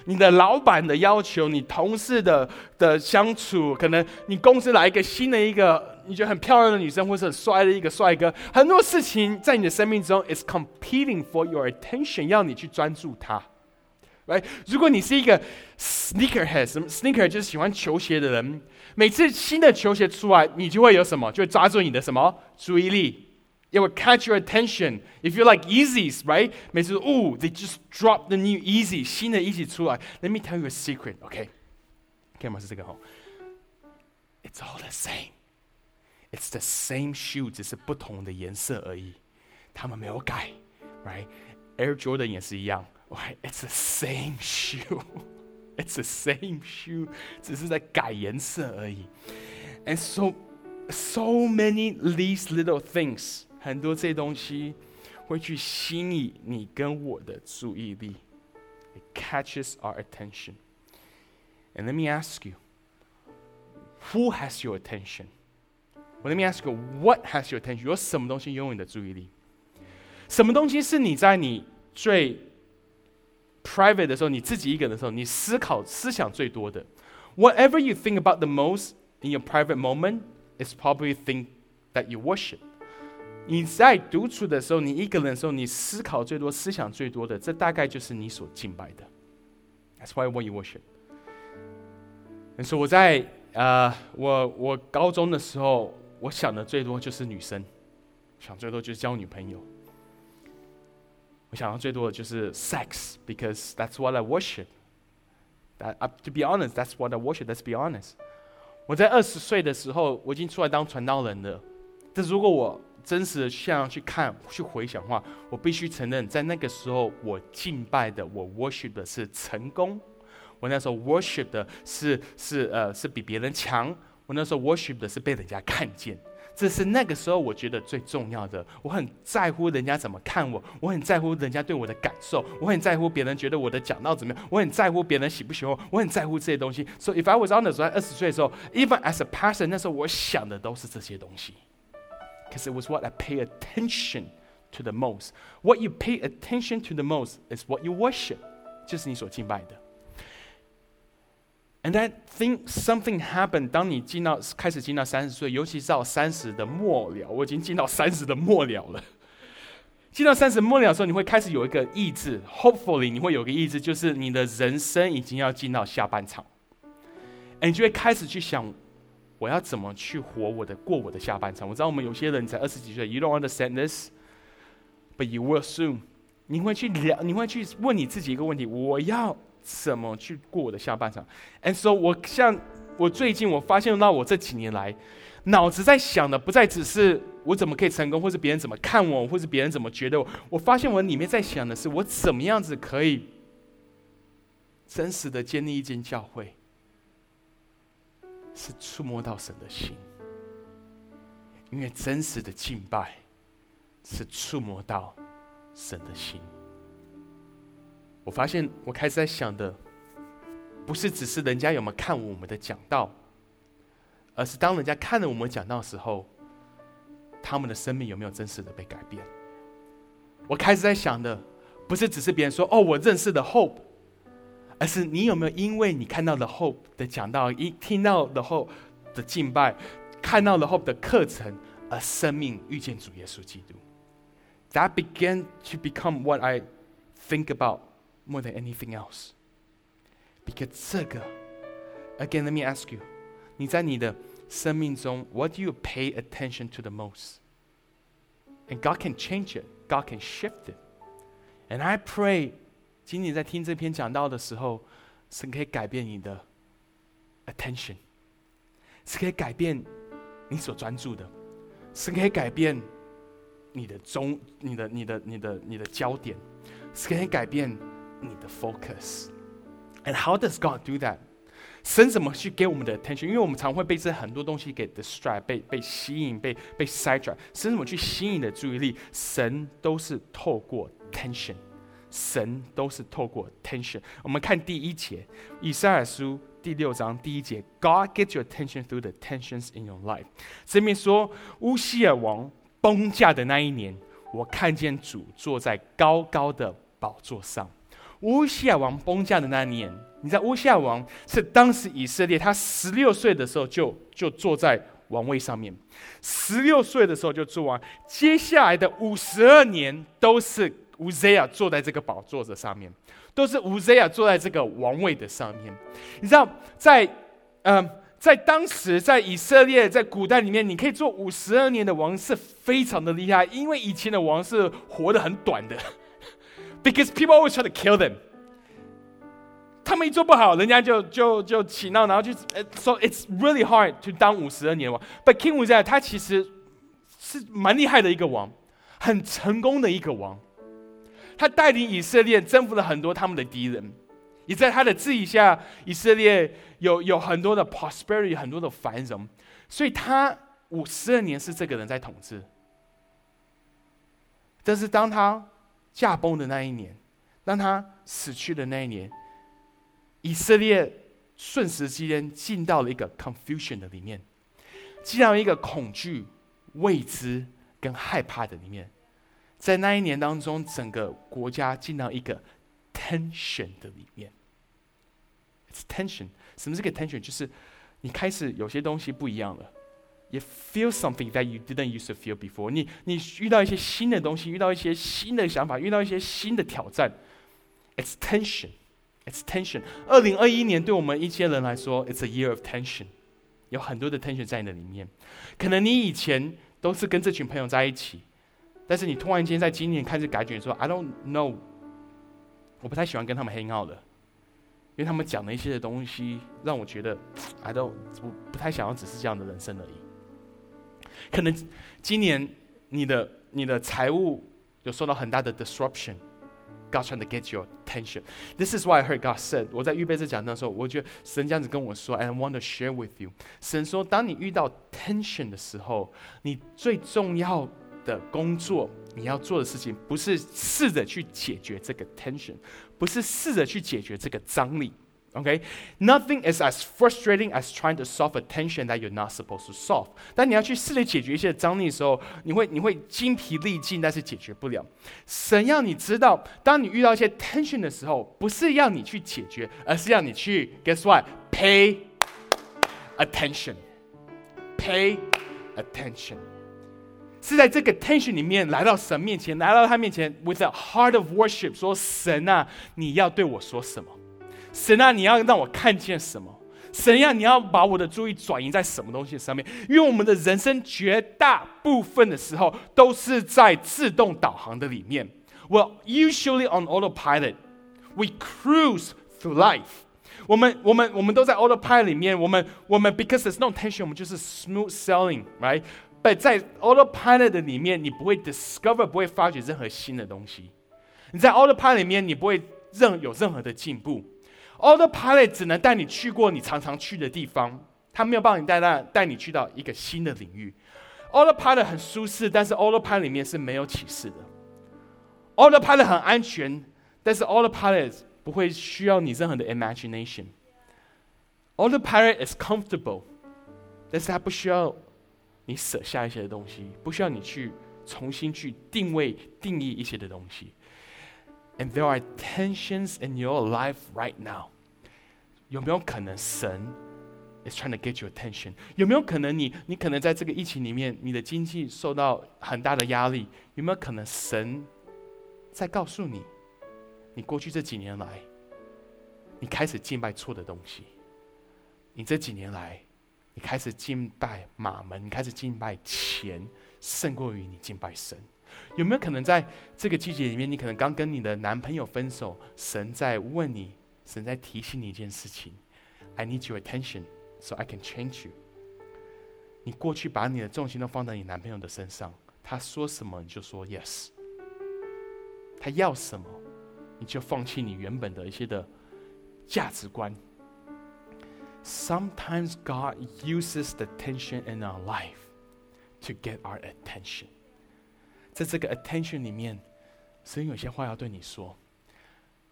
Speaker 1: 你的老板的要求，你同事的的相处，可能你公司来一个新的一个你觉得很漂亮的女生，或是很帅的一个帅哥，很多事情在你的生命中，is competing for your attention，要你去专注它。Right？如果你是一个 sneakerhead，什么 sneaker 就是喜欢球鞋的人，每次新的球鞋出来，你就会有什么，就会抓住你的什么注意力。It will catch your attention. If you like Yeezys, right? 每次哦，they just drop the new Yeezy，新的 Yeezy 出来。Let me tell you a secret, okay? 干嘛是这个哈？It's all the same. It's the same shoe，只是不同的颜色而已。他们没有改，right？Air Jordan 也是一样，right？It's the same shoe。It's *laughs* the same shoe，只是在改颜色而已。And so, so many these little things， 很多这些东西会去吸引你跟我的注意力。It catches our attention. And let me ask you, who has your attention? Well, let me ask you, what has your attention? 有什么东西拥有你的注意力？什么东西是你在你最 private 的时候，你自己一个人的时候，你思考思想最多的？Whatever you think about the most in your private moment is probably thing that you worship。 你在独处的时候，你一个人的时候，你思考最多、思想最多的，这大概就是你所敬拜的。That's why when you worship。你说我在呃，我我高中的时候，我想的最多就是女生，想最多就是交女朋友。我想到最多的就是 sex，because that's what I worship。That to be honest, that's what I worship. Let's be honest。我在二十岁的时候，我已经出来当传道人了。但如果我真实的像去看、去回想的话，我必须承认，在那个时候，我敬拜的、我 worship 的是成功。我那时候 worship 的是是呃是比别人强。我那时候 worship 的是被人家看见。这是那个时候我觉得最重要的。我很在乎人家怎么看我，我很在乎人家对我的感受，我很在乎别人觉得我的讲道怎么样，我很在乎别人喜不喜欢我，很在乎这些东西。So if I was on the 时候，二十岁的时候，even as a pastor，那时候我想的都是这些东西。It was what I pay attention to the most. What you pay attention to the most is what you worship，就是你所敬拜的。And I think something happened。当你进到开始进到三十岁，尤其是到三十的末了，我已经进到三十的末了了。进到三十末了的时候，你会开始有一个意志，Hopefully，你会有个意志，就是你的人生已经要进到下半场。你就会开始去想，我要怎么去活我的过我的下半场。我知道我们有些人才二十几岁，You don't understand this，but you will soon。你会去聊，你会去问你自己一个问题：我要。怎么去过我的下半场？And so，我像我最近我发现到我这几年来，脑子在想的不再只是我怎么可以成功，或是别人怎么看我，或是别人怎么觉得我。我发现我里面在想的是，我怎么样子可以真实的建立一间教会，是触摸到神的心。因为真实的敬拜是触摸到神的心。我发现，我开始在想的，不是只是人家有没有看我们的讲道，而是当人家看了我们讲道的时候，他们的生命有没有真实的被改变？我开始在想的，不是只是别人说哦，我认识的 Hope，而是你有没有因为你看到了 Hope 的讲道，一听到了 Hope 的敬拜，看到了 Hope 的课程，而生命遇见主耶稣基督？That began to become what I think about. more than anything else. Because 这个，again, let me ask you，你在你的生命中，what do you pay attention to the most? And God can change it. God can shift it. And I pray， 今天在听这篇讲道的时候，神可以改变你的 attention，是可以改变你所专注的，是可以改变你的中、你的、你的、你的、你的焦点，是可以改变。你的 focus。And how does God do that？神怎么去给我们的 attention？因为我们常会被这很多东西给 distract，被被吸引，被被 sidetrack。神怎么去吸引你的注意力？神都是透过 tension，神都是透过 tension。我们看第一节，以赛亚书第六章第一节，God gets your attention through the tensions in your life。这边说乌西尔王崩驾的那一年，我看见主坐在高高的宝座上。乌西尔王崩驾的那年，你知道乌西尔王是当时以色列他十六岁的时候就就坐在王位上面，十六岁的时候就做完，接下来的五十二年都是乌西亚坐在这个宝座的上面，都是乌西亚坐在这个王位的上面。你知道，在嗯，在当时在以色列在古代里面，你可以做五十二年的王是非常的厉害，因为以前的王是活得很短的。*laughs* because people always try to kill them. 他们一做不好，人家就就就起闹，然后就，so it's really hard to 当五十二年王。But King Uzziah 他其实是蛮厉害的一个王，很成功的一个王。他带领以色列征服了很多他们的敌人，也在他的治理下，以色列有有很多的 prosperity，很多的繁荣。所以他五十二年是这个人在统治。但是当他驾崩的那一年，当他死去的那一年，以色列瞬时之间进到了一个 confusion 的里面，进到一个恐惧、未知跟害怕的里面。在那一年当中，整个国家进到一个 tension 的里面。It's tension。什么是个 tension？就是你开始有些东西不一样了。You feel something that you didn't used to feel before。你你遇到一些新的东西，遇到一些新的想法，遇到一些新的挑战。It's tension。It's tension。二零二一年对我们一些人来说，It's a year of tension。有很多的 tension 在你的里面。可能你以前都是跟这群朋友在一起。但是你突然间在今年开始改卷说，I don't know，我不太喜欢跟他们 hang out，因为他们讲的一些的东西让我觉得，I don't，我不太想要只是这样的人生而已。可能今年你的你的财务有受到很大的 disruption，God trying to get your attention。This is why I heard God said，我在预备这讲的时候，我觉得神这样子跟我说，I want to share with you。神说，当你遇到 tension 的时候，你最重要。的工作，你要做的事情不是试着去解决这个 tension，不是试着去解决这个张力。OK，nothing is as frustrating as trying to solve a tension that you're not supposed to solve。当你要去试着解决一些张力的时候，你会你会精疲力尽，但是解决不了。神要你知道，当你遇到一些 tension 的时候，不是要你去解决，而是要你去 guess what？Pay attention，pay attention。 是在这个 tension 里面来到神面前，来到他面前，with a heart of worship，说神啊，你要对我说什么？神啊，你要让我看见什么？神啊，你要把我的注意转移在什么东西上面？因为我们的人生绝大部分的时候都是在自动导航的里面。Well, usually on autopilot, we cruise through life. 我们我们我们都在 autopilot 里面，我们我们 because there's no tension，我们就是 smooth sailing，right？在 autopilot 的里面，你不会 discover，不会发掘任何新的东西。你在 autopilot 里面，你不会任有任何的进步。autopilot 只能带你去过你常常去的地方，它没有帮你带到带你去到一个新的领域。autopilot 很舒适，但是 autopilot 里面是没有启示的。autopilot 很安全，但是 autopilot 不会需要你任何的 imagination。autopilot is comfortable，但是它不需要。你舍下一些的东西，不需要你去重新去定位、定义一些的东西。And there are tensions in your life right now。有没有可能神 is trying to get your attention？有没有可能你你可能在这个疫情里面，你的经济受到很大的压力？有没有可能神在告诉你，你过去这几年来，你开始敬拜错的东西？你这几年来？你开始敬拜马门，你开始敬拜钱，胜过于你敬拜神。有没有可能在这个季节里面，你可能刚跟你的男朋友分手，神在问你，神在提醒你一件事情：I need your attention, so I can change you。你过去把你的重心都放在你男朋友的身上，他说什么你就说 yes，他要什么你就放弃你原本的一些的价值观。Sometimes God uses the tension in our life to get our attention。在这个 attention 里面，神有些话要对你说。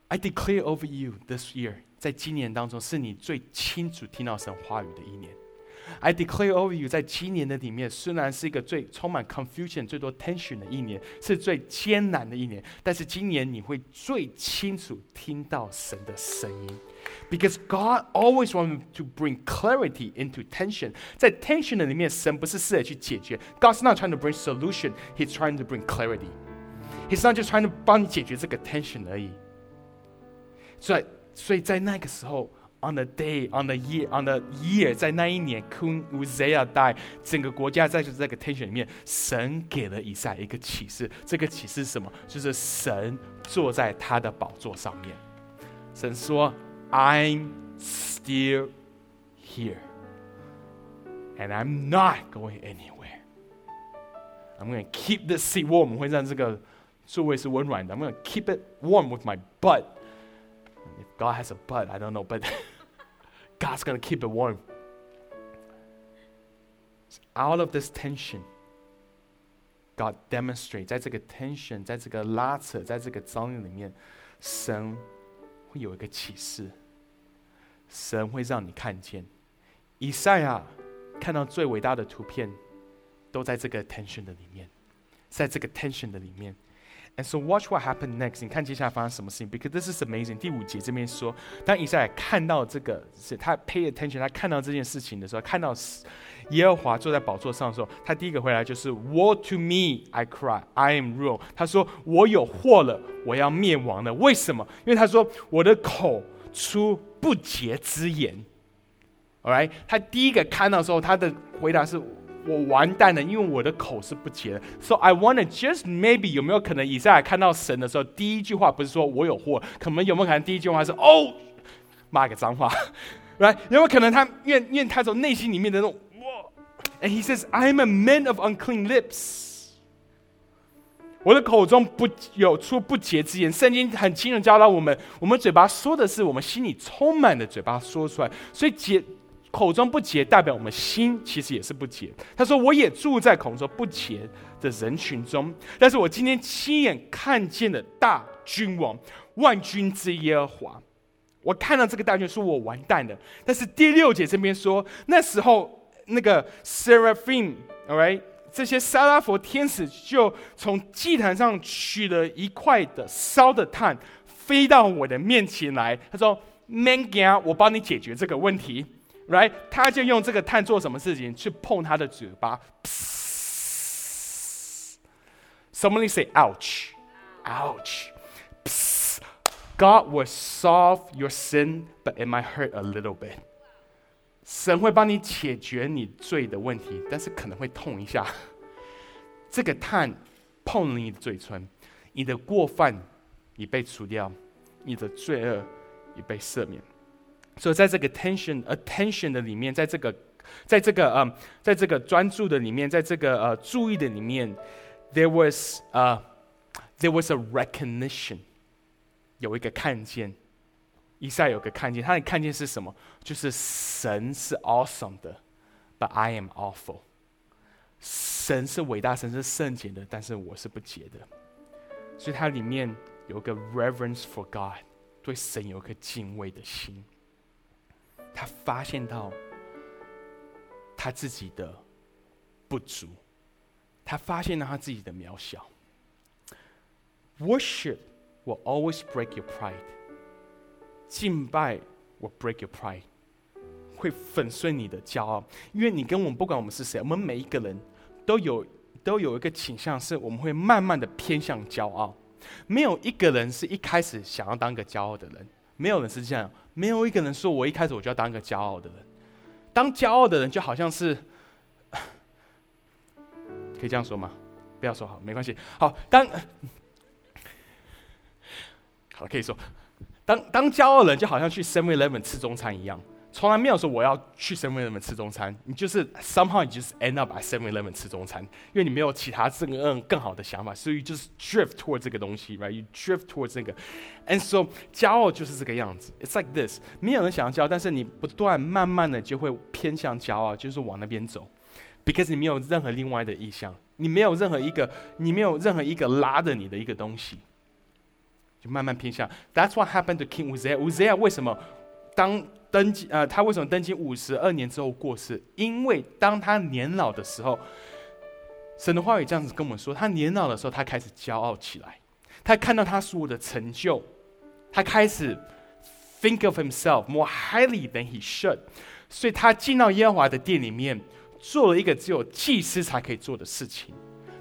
Speaker 1: I declare over you this year，在今年当中是你最清楚听到神话语的一年。I declare over you，在今年的里面，虽然是一个最充满 confusion、最多 tension 的一年，是最艰难的一年，但是今年你会最清楚听到神的声音。Because God always wants to bring clarity into tension，在 tension 的里面，神不是试着去解决，God's not trying to bring solution，He's trying to bring clarity。He's not just trying to 帮你解决这个 tension 而已。所以，所以在那个时候，on the day, on the year, on the year，在那一年，King Uzziah died，整个国家在这个 tension 里面，神给了以赛一个启示。这个启示是什么？就是神坐在他的宝座上面。神说。 I'm still here. And I'm not going anywhere. I'm going to keep this seat warm. 会让这个座位是温暖的。I'm going to keep it warm with my butt. If God has a butt, I don't know, but *laughs* God's going to keep it warm. Out of this tension, God demonstrate 在这个 tension，在这个拉扯，在这个张力里面，神会有一个启示， 神会让你看见。以赛亚看到最伟大的图片，都在这个 tension 的里面，在这个 tension 的里面。And so watch what happened next。你看接下来发生什么事情？Because this is amazing。第五节这边说，当以赛亚看到这个，是他 pay attention，他看到这件事情的时候，看到耶和华坐在宝座上的时候，他第一个回来就是 Woe to me! I cry, I am ruined。他说我有祸了，我要灭亡了。为什么？因为他说我的口出不洁之言。Alright，他第一个看到的时候，他的回答是。我完蛋了，因为我的口是不洁的。So I wanna just maybe 有没有可能以赛亚看到神的时候，第一句话不是说我有祸，可能有没有可能第一句话是哦，骂个脏话，*laughs* 来有没有可能他念念他从内心里面的那种哇，And he says I'm a man of unclean lips。我的口中不有出不洁之言。圣经很清楚教导我们，我们嘴巴说的是我们心里充满的，嘴巴说出来，所以洁。口中不洁，代表我们心其实也是不洁。他说：“我也住在口中不洁的人群中，但是我今天亲眼看见了大君王万军之耶和华。我看到这个大君，说我完蛋了。但是第六节这边说，那时候那个 seraphim，all right，这些撒拉佛天使就从祭坛上取了一块的烧的炭，飞到我的面前来。他说：“Man g a 我帮你解决这个问题。’ Right，他就用这个碳做什么事情？去碰他的嘴巴。Somebody say ouch, ouch. God will solve your sin, but it might hurt a little bit. 神会帮你解决你罪的问题，但是可能会痛一下。*laughs* 这个碳碰了你的嘴唇，你的过犯已被除掉，你的罪恶已被赦免。所以在这个 tension attention 的里面，在这个，在这个呃，在这个专注的里面，在这个呃注意的里面，there was 呃，there was a recognition，有一个看见，以赛有个看见，他的看见是什么？就是神是 awesome 的，but I am awful。神是伟大，神是圣洁的，但是我是不洁的。所以它里面有个 reverence for God，对神有个敬畏的心。他发现到他自己的不足，他发现到他自己的渺小。Worship will always break your pride。敬拜 will break your pride，会粉碎你的骄傲。因为你跟我们不管我们是谁，我们每一个人都有都有一个倾向，是我们会慢慢的偏向骄傲。没有一个人是一开始想要当个骄傲的人。没有人是这样，没有一个人说我一开始我就要当个骄傲的人。当骄傲的人就好像是，可以这样说吗？不要说好，没关系。好，当 *laughs* 好可以说，当当骄傲的人就好像去 Seven Eleven 吃中餐一样。从来没有说我要去 Seven Eleven 吃中餐，你就是 somehow 你就是 end up at Seven Eleven 吃中餐，因为你没有其他这个更好的想法，所以就是 drift toward 这个东西，right？You drift toward 这个，and so 骄傲就是这个样子。It's like this，没有人想要骄傲，但是你不断慢慢的就会偏向骄傲，就是往那边走，because 你没有任何另外的意向，你没有任何一个，你没有任何一个拉着你的一个东西，慢慢偏向。That's what happened to King Uzziah。Uzziah 为什么当？登基，呃，他为什么登基五十二年之后过世？因为当他年老的时候，神的话语这样子跟我们说：他年老的时候，他开始骄傲起来，他看到他所有的成就，他开始 think of himself more highly than he should，所以他进到耶和华的殿里面，做了一个只有祭司才可以做的事情。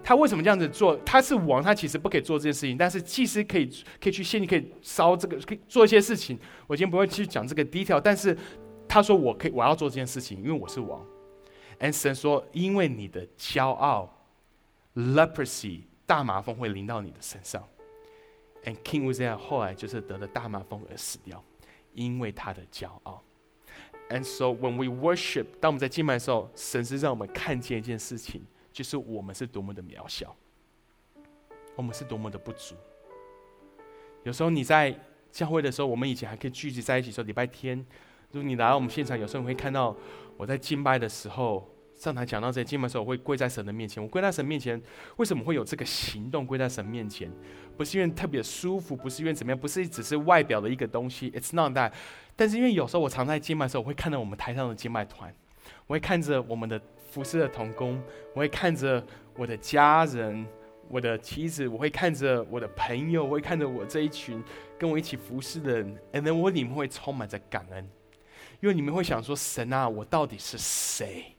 Speaker 1: 他为什么这样子做？他是王，他其实不可以做这件事情。但是祭司可以，可以去献祭，可以烧这个，可以做一些事情。我今天不会去讲这个 detail，但是他说我可以，我要做这件事情，因为我是王。And 神说，因为你的骄傲，leprosy 大麻风会临到你的身上。And King Uzziah 后来就是得了大麻风而死掉，因为他的骄傲。And so when we worship，当我们在敬拜的时候，神是让我们看见一件事情，就是我们是多么的渺小，我们是多么的不足。有时候你在教会的时候，我们以前还可以聚集在一起说礼拜天，如果你来到我们现场，有时候你会看到我在敬拜的时候。上台讲到这些经文的时候，我会跪在神的面前。我跪在神面前，为什么会有这个行动？跪在神面前，不是因为特别舒服，不是因为怎么样，不是只是外表的一个东西。It's not that。但是因为有时候我常在敬拜的时候，我会看到我们台上的敬拜团，我会看着我们的服侍的童工，我会看着我的家人、我的妻子，我会看着我的朋友，我会看着我这一群跟我一起服侍的人，And then 我里面会充满着感恩，因为你们会想说：神啊，我到底是谁？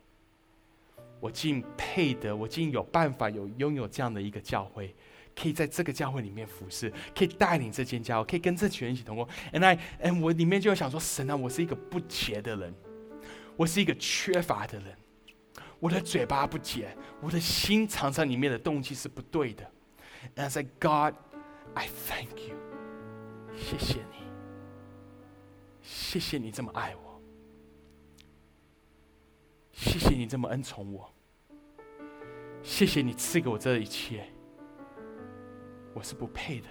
Speaker 1: 我竟配得，我竟有办法有拥有这样的一个教会，可以在这个教会里面服侍，可以带领这间教会，可以跟这群人一起同工。And I and 我里面就会想说，神啊，我是一个不洁的人，我是一个缺乏的人，我的嘴巴不洁，我的心常常里面的动机是不对的。And I say, God, I thank you，谢谢你，谢谢你这么爱我。谢谢你这么恩宠我，谢谢你赐给我这一切，我是不配的。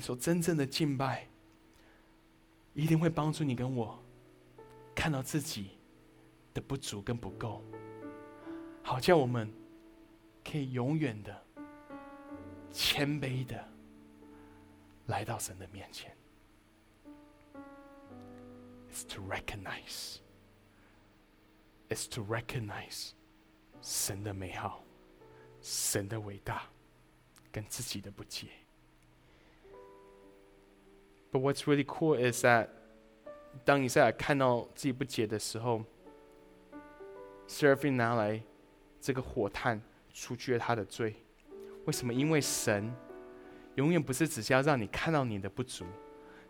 Speaker 1: 说真正的敬拜，一定会帮助你跟我看到自己的不足跟不够，好叫我们可以永远的谦卑的来到神的面前。Is to recognize. is to recognize 神的美好、神的伟大，跟自己的不解。But what's really cool is that 当以赛亚看到自己不解的时候 s e r a p h i n 拿来这个火炭除去了他的罪。为什么？因为神永远不是只是要让你看到你的不足，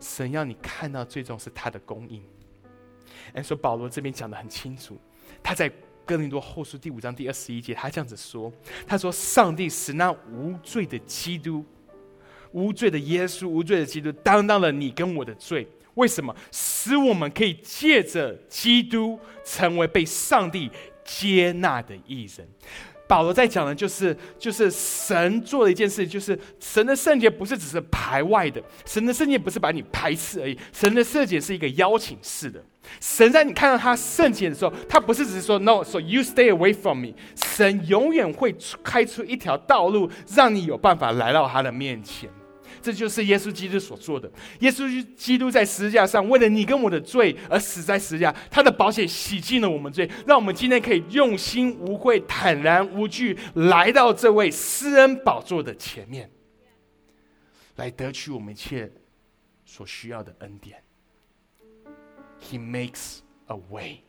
Speaker 1: 神要你看到最终是他的供应。哎，说保罗这边讲的很清楚。他在哥林多后书第五章第二十一节，他这样子说：“他说，上帝使那无罪的基督、无罪的耶稣、无罪的基督担当了你跟我的罪。为什么？使我们可以借着基督成为被上帝接纳的艺人。”保罗在讲的，就是就是神做了一件事，就是神的圣洁不是只是排外的，神的圣洁不是把你排斥而已，神的圣洁是一个邀请式的。神在你看到他圣洁的时候，他不是只是说 “no”，so you stay away from me。神永远会开出一条道路，让你有办法来到他的面前。这就是耶稣基督所做的。耶稣基督在十字架上，为了你跟我的罪而死在十字架，他的保险洗净了我们罪，让我们今天可以用心无愧、坦然无惧来到这位施恩宝座的前面，来得取我们一切所需要的恩典。He makes a way，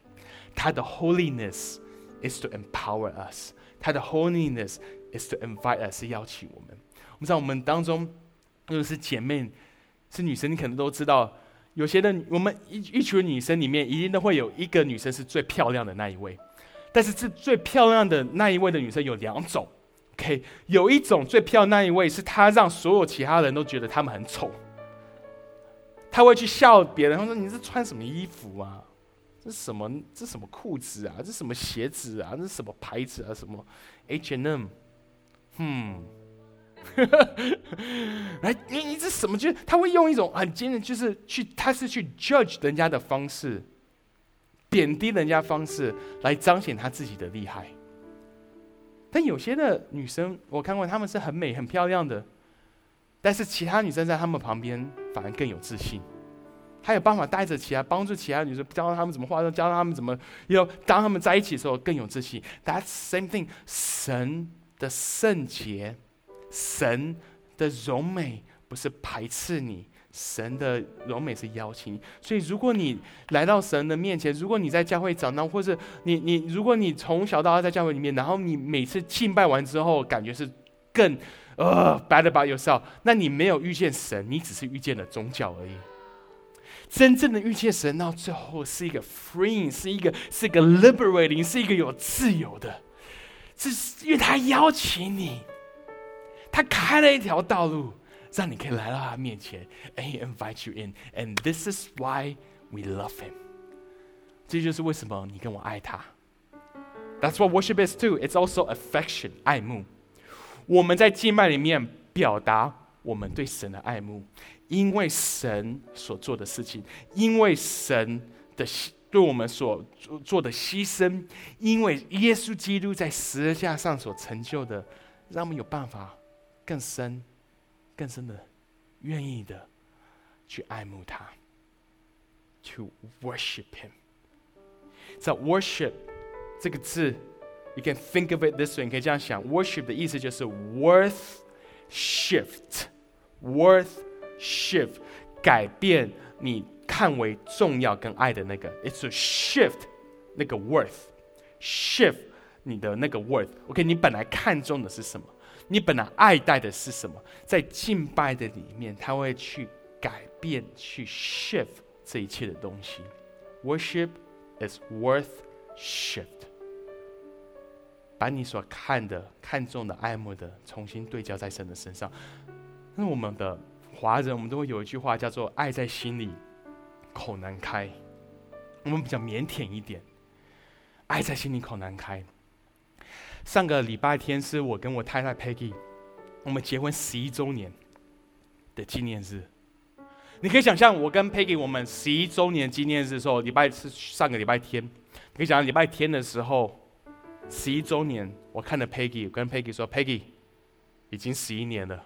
Speaker 1: 他的 holiness is to empower us，他的 holiness is to invite us，邀请我们。我们在我们当中。如果是姐妹，是女生，你可能都知道，有些的我们一一群女生里面，一定都会有一个女生是最漂亮的那一位。但是这最漂亮的那一位的女生有两种，OK？有一种最漂亮那一位是她让所有其他人都觉得她们很丑，她会去笑别人，她说：“你是穿什么衣服啊？这什么？这什么裤子啊？这什么鞋子啊？这什么牌子啊？什么 H&M？嗯。” *laughs* 来，你你这什么？就是他会用一种很坚韧，就是去，他是去 judge 人家的方式，贬低人家方式来彰显他自己的厉害。但有些的女生，我看过，她们是很美、很漂亮的，但是其他女生在她们旁边反而更有自信。她有办法带着其他，帮助其他女生，教她们怎么化妆，教她们怎么要当她们在一起的时候更有自信。That's same thing，神的圣洁。神的柔美不是排斥你，神的柔美是邀请你。所以，如果你来到神的面前，如果你在教会长大，或者你你，如果你从小到大在教会里面，然后你每次敬拜完之后，感觉是更 *laughs* 呃 bad about yourself，那你没有遇见神，你只是遇见了宗教而已。真正的遇见神，到最后是一个 freeing，是一个是一个 liberating，是一个有自由的。这是因为他邀请你。他开了一条道路，让你可以来到他面前，and He invites you in, and this is why we love Him。这就是为什么你跟我爱他。That's what worship is too. It's also affection，爱慕。我们在敬拜里面表达我们对神的爱慕，因为神所做的事情，因为神的对我们所做的牺牲，因为耶稣基督在十字架上所成就的，让我们有办法更深。更深的，愿意的去爱慕他，to worship him。在 worship 这个字，you can think of it this way，你可以这样想，worship 的意思就是 worth shift，worth shift，改变你看为重要跟爱的那个，it's a shift 那个 worth，shift 你的那个 worth。OK，你本来看重的是什么？ 你本来爱戴的是什么？在敬拜的里面，他会去改变、去 shift 这一切的东西。Worship is worth shift。把你所看的、看重的、爱慕的，重新对焦在神的身上。那我们的华人，我们都会有一句话叫做“爱在心里，口难开”。我们比较腼腆一点，“爱在心里，口难开”。上个礼拜天是我跟我太太 Peggy，我们结婚十一周年的纪念日。你可以想象，我跟 Peggy 我们十一周年纪念日的时候，礼拜是上个礼拜天。你可以想象礼拜天的时候，十一周年，我看着 Peggy，跟 Peggy 说：“Peggy，已经十一年了。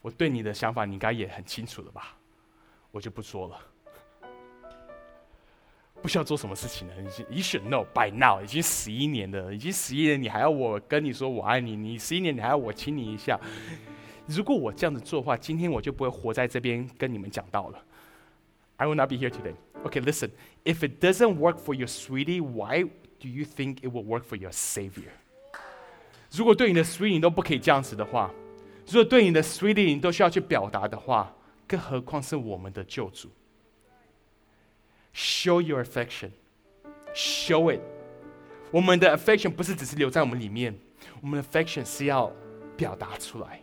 Speaker 1: 我对你的想法，你应该也很清楚了吧？我就不说了。”不需要做什么事情了，已经 You should know by now，已经十一年了，已经十一年，你还要我跟你说我爱你？你十一年，你还要我亲你一下？如果我这样子做的话，今天我就不会活在这边跟你们讲到了。I will not be here today. Okay, listen. If it doesn't work for your sweetie, why do you think it will work for your savior? 如果对你的 sweetie 都不可以这样子的话，如果对你的 sweetie 你都需要去表达的话，更何况是我们的救主？Show your affection, show it. 我们的 affection 不是只是留在我们里面，我们的 affection 是要表达出来。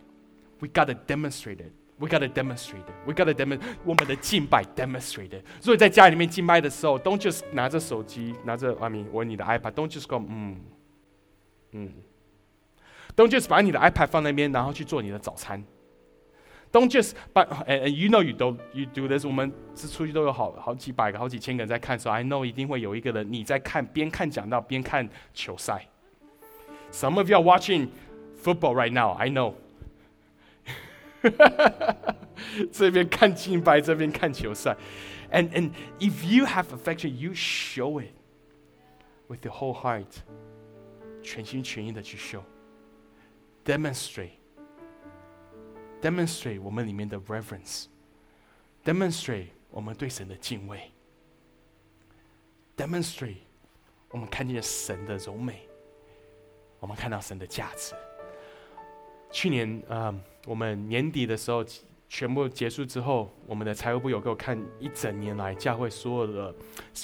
Speaker 1: We gotta demonstrate it. We gotta demonstrate it. We gotta demon 我们的敬拜 demonstrate it. 所以在家里面敬拜的时候，Don't just 拿着手机，拿着 I mean 我你的 iPad. Don't just go 嗯嗯。Don't just 把你的 iPad 放那边，然后去做你的早餐。Don't just but and you know you don't you do this。我们是出去都有好好几百个、好几千个人在看的时候，I know 一定会有一个人你在看，边看讲道边看球赛。Some of you are watching football right now. I know *laughs* 这边看金白，这边看球赛。And and if you have affection, you show it with your whole heart，全心全意的去 show, demonstrate。我们里面的 reverence，demonstrate 我们对神的敬畏，demonstrate 我们看见神的柔美，我们看到神的价值。去年啊，我们年底的时候全部结束之后，我们的财务部有给我看一整年来教会所有的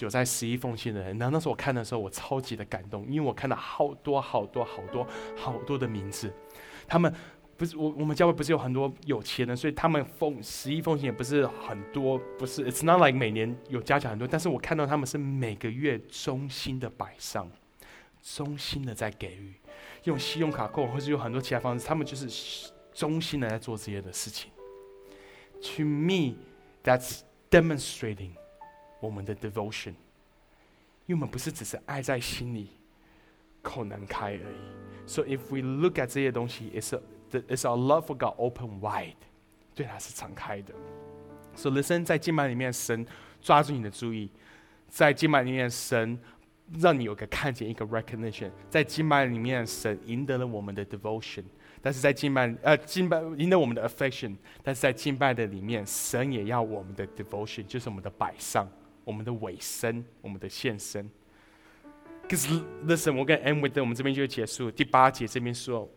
Speaker 1: 有在十一奉献的人。然后那时候我看的时候，我超级的感动，因为我看到好多好多好多好多的名字，他们。不是我，我们教会不是有很多有钱人，所以他们奉十一奉献也不是很多，不是。It's not like 每年有加奖很多，但是我看到他们是每个月衷心的摆上，衷心的在给予，用信用卡扣，或是有很多其他方式，他们就是衷心的在做这些的事情。To me, that's demonstrating 我们的 devotion，因为我们不是只是爱在心里，口难开而已。So if we look at 这些东西，it's a it's our love for God open wide？对他是敞开的。So listen，在敬拜里面，神抓住你的注意；在敬拜里面，神让你有个看见，一个 recognition。在敬拜里面，神赢得了我们的 devotion；但是在敬拜呃敬拜赢得我们的 affection；但是在敬拜的里面，神也要我们的 devotion，就是我们的摆上、我们的尾声、我们的献身。可是 listen，我跟 end with 我们这边就结束。第八节这边说。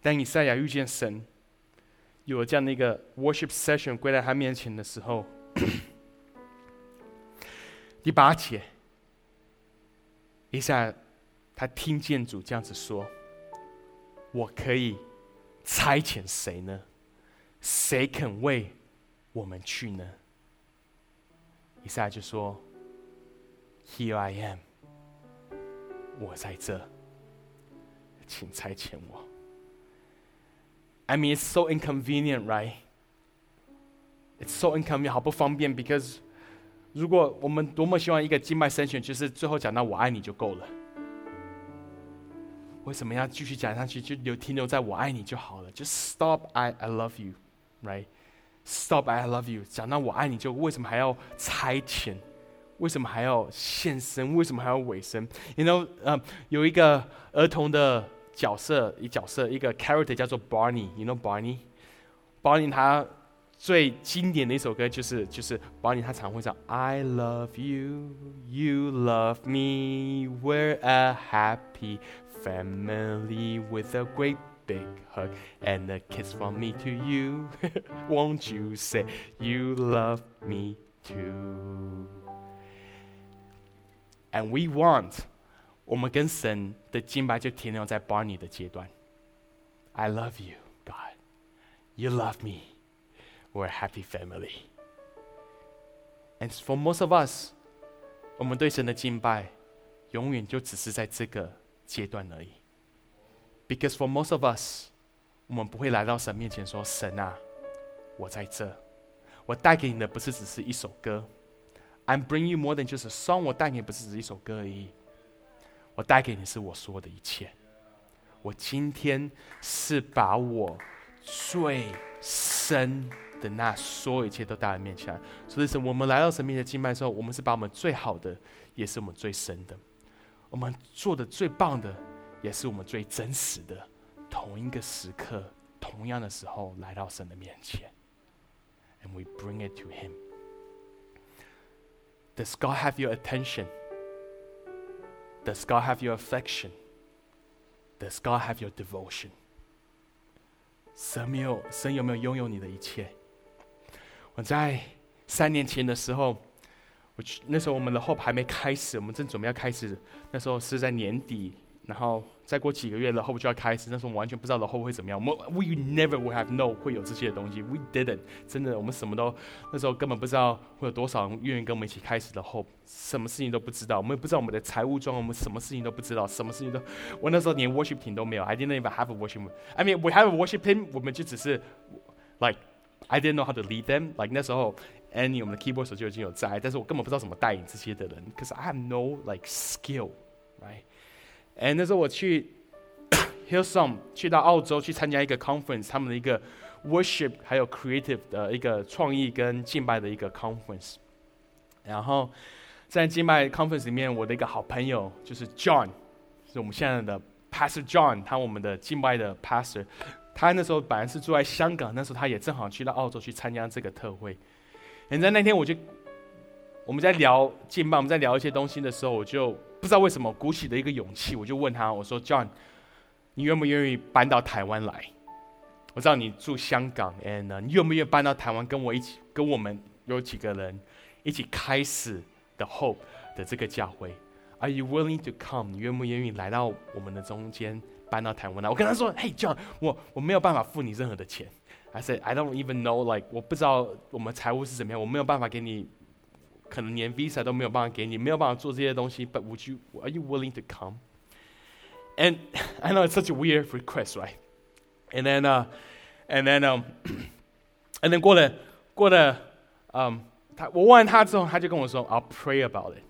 Speaker 1: 当以赛亚遇见神，有了这样的一个 worship session 归在他面前的时候，第八节，以赛亚他听见主这样子说：“我可以差遣谁呢？谁肯为我们去呢？以赛亚就说：“Here I am，我在这，请差遣我。” I mean, it's so inconvenient, right? It's so inconvenient，好不方便，because 如果我们多么希望一个经脉筛选，就是最后讲到“我爱你”就够了。为什么要继续讲下去？就留停留在我爱你就好了。就 stop I I love you, right? Stop I love you。讲到我爱你就为什么还要差遣？为什么还要献身？为什么还要尾声？You know，呃，有一个儿童的。角色一角色一个 character 叫做 Barney，you know Barney，Barney 他最经典的一首歌就是就是 Barney 他常会唱 I love you, you love me, we're a happy family with a great big hug and a kiss from me to you. *laughs* Won't you say you love me too? And we want 我们跟神的敬拜就停留在 Barney 的阶段。I love you, God. You love me. We're a happy family. And for most of us，我们对神的敬拜永远就只是在这个阶段而已。Because for most of us，我们不会来到神面前说：“神啊，我在这，我带给你的不是只是一首歌。I'm bringing you more than just a song。我带给你不是只是一首歌而已。” 我带给你是我说的一切。我今天是把我最深的那所有一切都带到面前。所以是我们来到神面前敬拜的时候，我们是把我们最好的，也是我们最深的，我们做的最棒的，也是我们最真实的。同一个时刻，同样的时候，来到神的面前，and we bring it to Him. Does God have your attention? Does God have your affection? Does God have your devotion? 神没有，神有没有拥有你的一切？我在三年前的时候，我去那时候我们的 Hope 还没开始，我们正准备要开始，那时候是在年底。然后再过几个月了，后就要开始。但是我们完全不知道后会怎么样。we never would have know 会有这些东西。We didn't，真的，我们什么都那时候根本不知道会有多少人愿意跟我们一起开始的 hope，什么事情都不知道。我们也不知道我们的财务状况，我们什么事情都不知道，什么事情都。我那时候连 worship team 都没有。I didn't even have a worship. I mean, we have a worship team，我们就只是 like I didn't know how to lead them. Like 那时候 Any 我们的 keyboard 手就已经有在，但是我根本不知道怎么带领这些的人。Cause I have no like skill, right? 哎，那时候我去 *coughs* Hillsong，去到澳洲去参加一个 conference，他们的一个 worship 还有 creative 的一个创意跟敬拜的一个 conference。然后在敬拜 conference 里面，我的一个好朋友就是 John，是我们现在的 Pastor John，他我们的敬拜的 pastor。他那时候本来是住在香港，那时候他也正好去到澳洲去参加这个特会。你在那天我就我们在聊敬拜，我们在聊一些东西的时候，我就。不知道为什么鼓起的一个勇气，我就问他，我说：“John，你愿不愿意搬到台湾来？我知道你住香港，and 你愿不愿意搬到台湾，跟我一起，跟我们有几个人一起开始 The Hope 的这个教会？Are you willing to come？你愿不愿意来到我们的中间，搬到台湾来？我跟他说：“Hey John，我我没有办法付你任何的钱。I said I don't even know，like 我不知道我们财务是怎么样，我没有办法给你。”可能连 visa 都没有办法给你，没有办法做这些东西。But would you? Are you willing to come? And *laughs* I know it's such a weird request, right? And then, uh, and then, um, *clears throat* and then 过了过了，嗯，他我问完他之后，他就跟我说，I'll pray about it，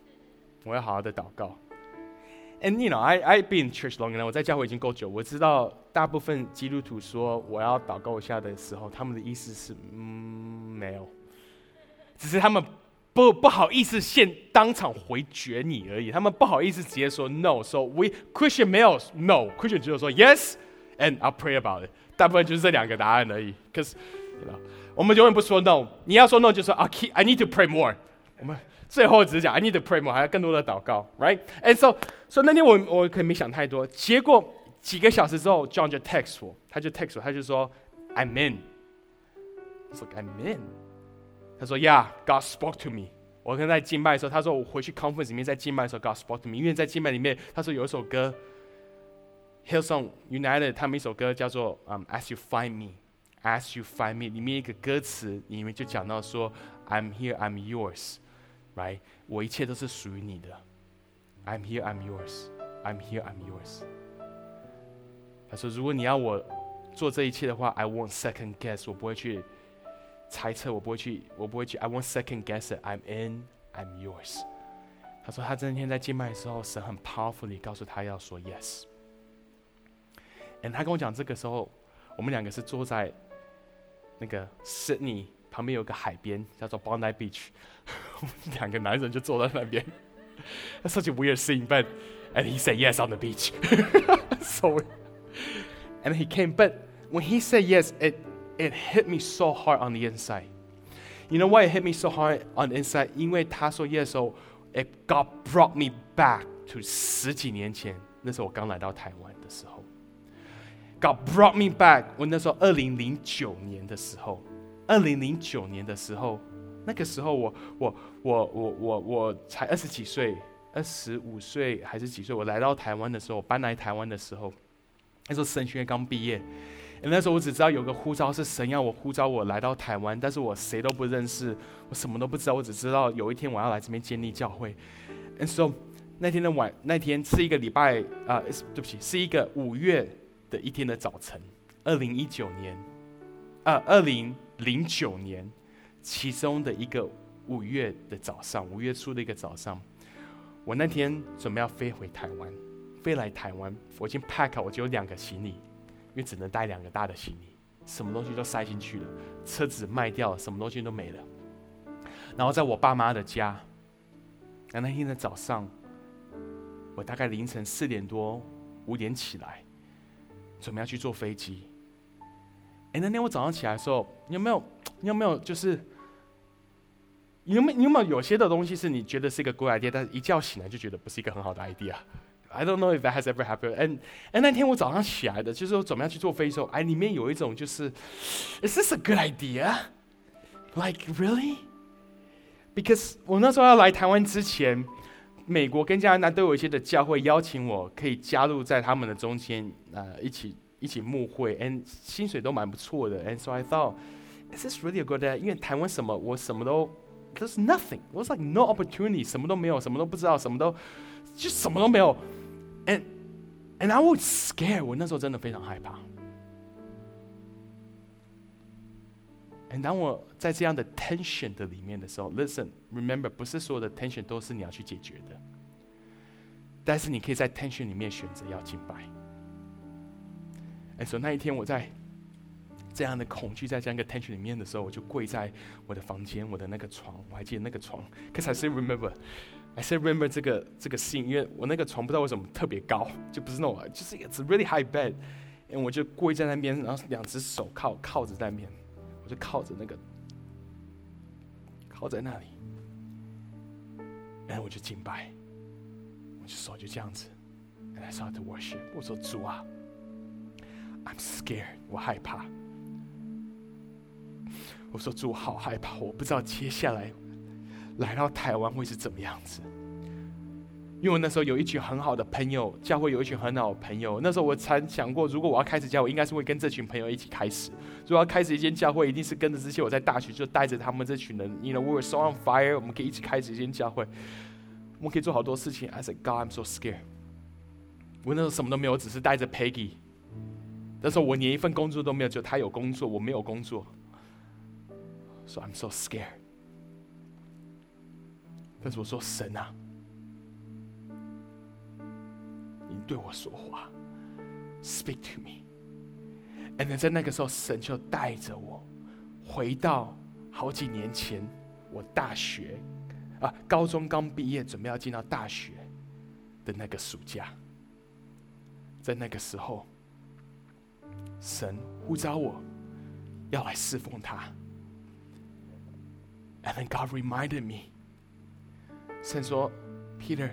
Speaker 1: 我要好好的祷告。And you know, I I been in church long enough，我在教会已经够久，我知道大部分基督徒说我要祷告一下的时候，他们的意思是嗯没有，只是他们。 不不好意思，现当场回绝你而已。他们不好意思直接说 no。So we Christian 没有 no，Christian 只有说 yes，and I'll pray about it。大部分就是这两个答案而已。Cause you know，我们永远不说 no。你要说 no 就说 I keep I need to pray more。我们最后只是讲 I need to pray more，还要更多的祷告，right？And so so 那天我我可能没想太多。结果几个小时之后，John 就 text 我，他就 text 我，他就说 I'm in。我说 I'm in。他说：“Yeah，God spoke to me。我跟在敬拜的时候，他说我回去 conference 里面在敬拜的时候，God spoke to me。因为在敬拜里面，他说有一首歌 Hillsong United 他们一首歌叫做嗯 As You Find Me，As You Find Me 里面一个歌词里面就讲到说 I'm here, I'm yours，right？我一切都是属于你的。I'm here, I'm yours. I'm here, I'm yours. 他说：“如果你要我做这一切的话，I won't second guess，我不会去猜测，我不会去，我不会去，I won't second guess it. I'm in, I'm yours。”他说他那天在敬拜的时候，神很 powerfully 告诉他要说 yes。and 他跟我讲，这个时候我们两个是坐在那个 Sydney 旁边有个海边，叫做 Bondi Beach，我们两个男人就坐在那边。That's *laughs* such a weird scene, but and he said yes on the beach. *laughs* so and he came, but when he said yes, it it hit me so hard on the inside. You know why it hit me so hard on the inside? 因为他说 yes 时候，it God brought me back to 十几年前，那时候我刚来到台湾的时候。God brought me back。我那时候二零零九年的时候，二零零九年的时候，那个时候我我我我我我才二十几岁，二十五岁还是几岁？我来到台湾的时候，搬来台湾的时候，那时候神学院刚毕业，那时候我只知道有个呼召是神要我呼召我来到台湾，但是我谁都不认识，我什么都不知道，我只知道有一天我要来这边建立教会。And so 那天的晚，那天是一个礼拜啊，对不起，是一个五月。的一天的早晨，二零一九年，啊，二零零九年，其中的一个五月的早上，五月初的一个早上，我那天准备要飞回台湾，飞来台湾，我已经 pack 好，我就有两个行李，因为只能带两个大的行李，什么东西都塞进去了，车子卖掉了，什么东西都没了，然后在我爸妈的家，那那天的早上，我大概凌晨四点多五点起来。准备要去坐飞机。哎，那天我早上起来的时候，你有没有？你有没有？就是，你有没有？你有没有有些的东西是你觉得是一个 good idea，但是一觉醒来就觉得不是一个很好的 idea idea？I don't know if that has ever happened. And 哎，那天我早上起来的，就是我准备要去坐飞机时候，哎，里面有一种就是，Is this a good idea? Like really? Because 我那时候要来台湾之前。美国跟加拿大都有一些的教会邀请我，可以加入在他们的中间，呃，一起一起牧会，and 薪水都蛮不错的，and so I thought is this really a good idea？因为台湾什么我什么都，there's nothing，was like no opportunity，什么都没有，什么都不知道，什么都就什么都没有 ，and and I was scared，我那时候真的非常害怕。And 当我在这样的 tension 的里面的时候，listen，remember，不是所有的 tension 都是你要去解决的，但是你可以在 tension 里面选择要敬拜。哎，所以那一天我在这样的恐惧，在这样一个 tension 里面的时候，我就跪在我的房间，我的那个床，我还记得那个床。可是 I say I say remember 这个这个信，因为我那个床不知道为什么特别高，*laughs* 就不是那种，就是 it's really high bed，And 我就跪在那边，然后两只手靠靠着在那边。我就靠着那个，靠在那里，然后我就敬拜，我就手就这样子，and I start to worship。我说主啊，I'm scared，我害怕。我说主好害怕，我不知道接下来来到台湾会是怎么样子。因为那时候有一群很好的朋友，教会有一群很好的朋友。那时候我曾想过，如果我要开始教会，应该是会跟这群朋友一起开始。如果要开始一间教会，一定是跟着这些我在大学就带着他们这群人。You know, we were so on fire，我们可以一起开始一间教会，我们可以做好多事情。I said, God, I'm so scared。我那时候什么都没有，只是带着 Peggy。那时候我连一份工作都没有，就他有工作，我没有工作。So I'm so scared。但是我说神啊。你对我说话，Speak to me。And then 在那个时候，神就带着我回到好几年前，我大学啊，高中刚毕业，准备要进到大学的那个暑假。在那个时候，神呼召我要来侍奉他。And then God reminded me，神说，Peter。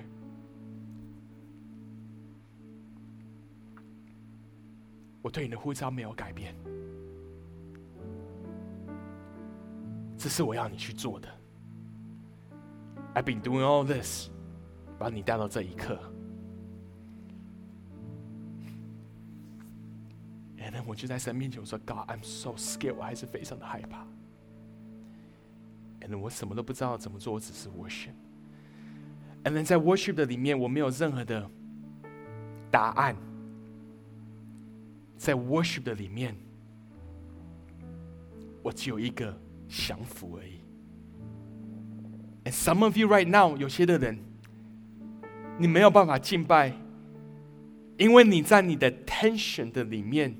Speaker 1: 我对你的呼召没有改变，这是我要你去做的。I've been doing all this，把你带到这一刻。And then 我就在神面前我说：“God, I'm so scared。”我还是非常的害怕。And 我什么都不知道怎么做，我只是 worship。And then 在 worship 的里面，我没有任何的答案。在 worship 的里面，我只有一个降服而已。And some of you right now，有些的人，你没有办法敬拜，因为你在你的 tension 的里面，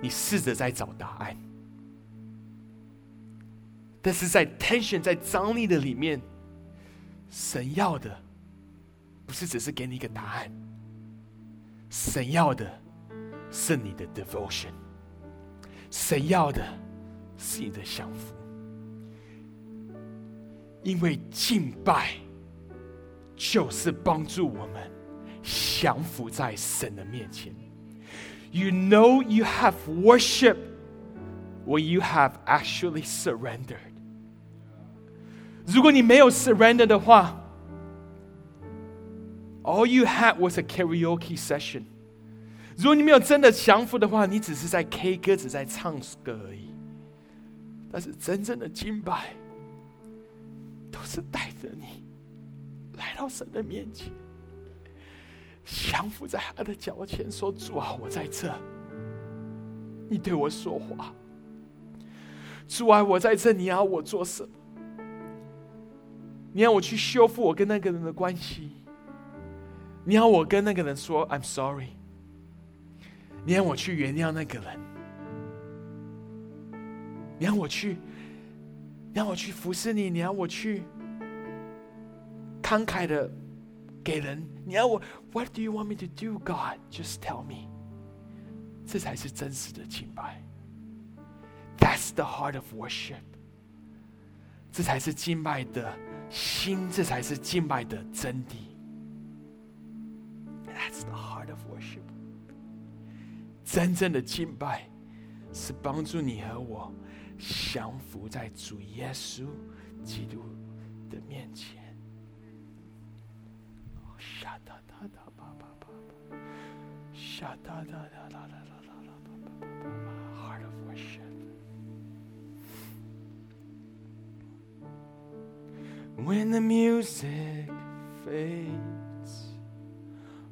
Speaker 1: 你试着在找答案。但是在 tension 在张力的里面，神要的不是只是给你一个答案，神要的是你的 devotion，神要的是你的降服。因为敬拜就是帮助我们降服在神的面前。You know you have worship when you have actually surrendered. 如果你没有 surrender 的话，all you had was a karaoke session。如果你没有真的降服的话，你只是在 K 歌，只在唱歌而已。但是真正的敬拜。都是带着你来到神的面前，降服在他的脚前，说：“主啊，我在这。你对我说话，主啊，我在这。你要我做什么？你要我去修复我跟那个人的关系？你要我跟那个人说 ‘I'm sorry’？你要我去原谅那个人？你要我去？”让我去服侍你，你要我去慷慨的给人，你要我 What do you want me to do, God? Just tell me。这才是真实的敬拜。That's the heart of worship。这才是敬拜的心，这才是敬拜的真谛。That's the heart of worship。真正的敬拜是帮助你和我。降服在主耶稣基督的面前。沙哒哒哒，哒哒哒 When the music fades,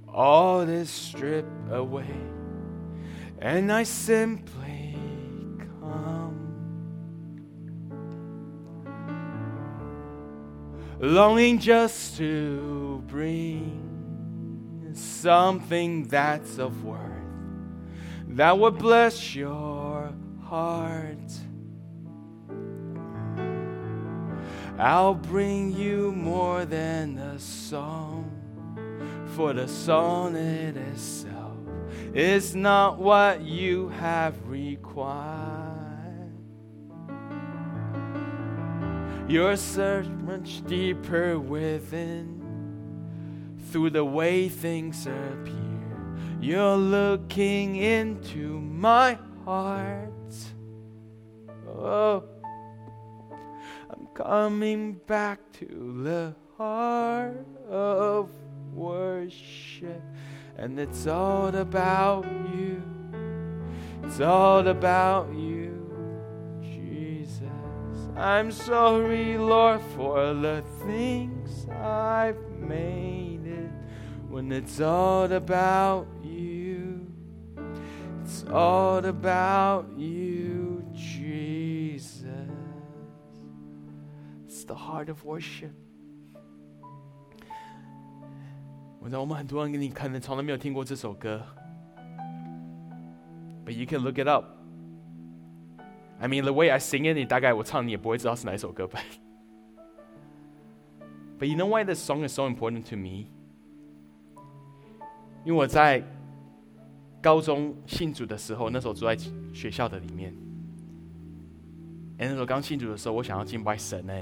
Speaker 1: all is stripped away, and I simply come. longing just to bring something that's of worth that would bless your heart. I'll bring you more than a song, for the song in itself is not what you have required. Your search much deeper within. Through the way things appear, you're looking into my heart. Oh, coming back to the heart of worship, and it's all about you. It's all about you. Jesus. I'm sorry, Lord, for the things I've made it when it's all about you. It's all about you, It's the heart of worship. 我知道我们很多人你可能从来没有听过这首歌，but you can look it up. I mean, the way I sing it, 你大概我唱你也不会知道是哪一首歌吧。*laughs* But you know why this song is so important to me？因为我在高中信主的时候，那时候住在学校的里面。哎，那时候刚信主的时候，我想要敬拜神呢，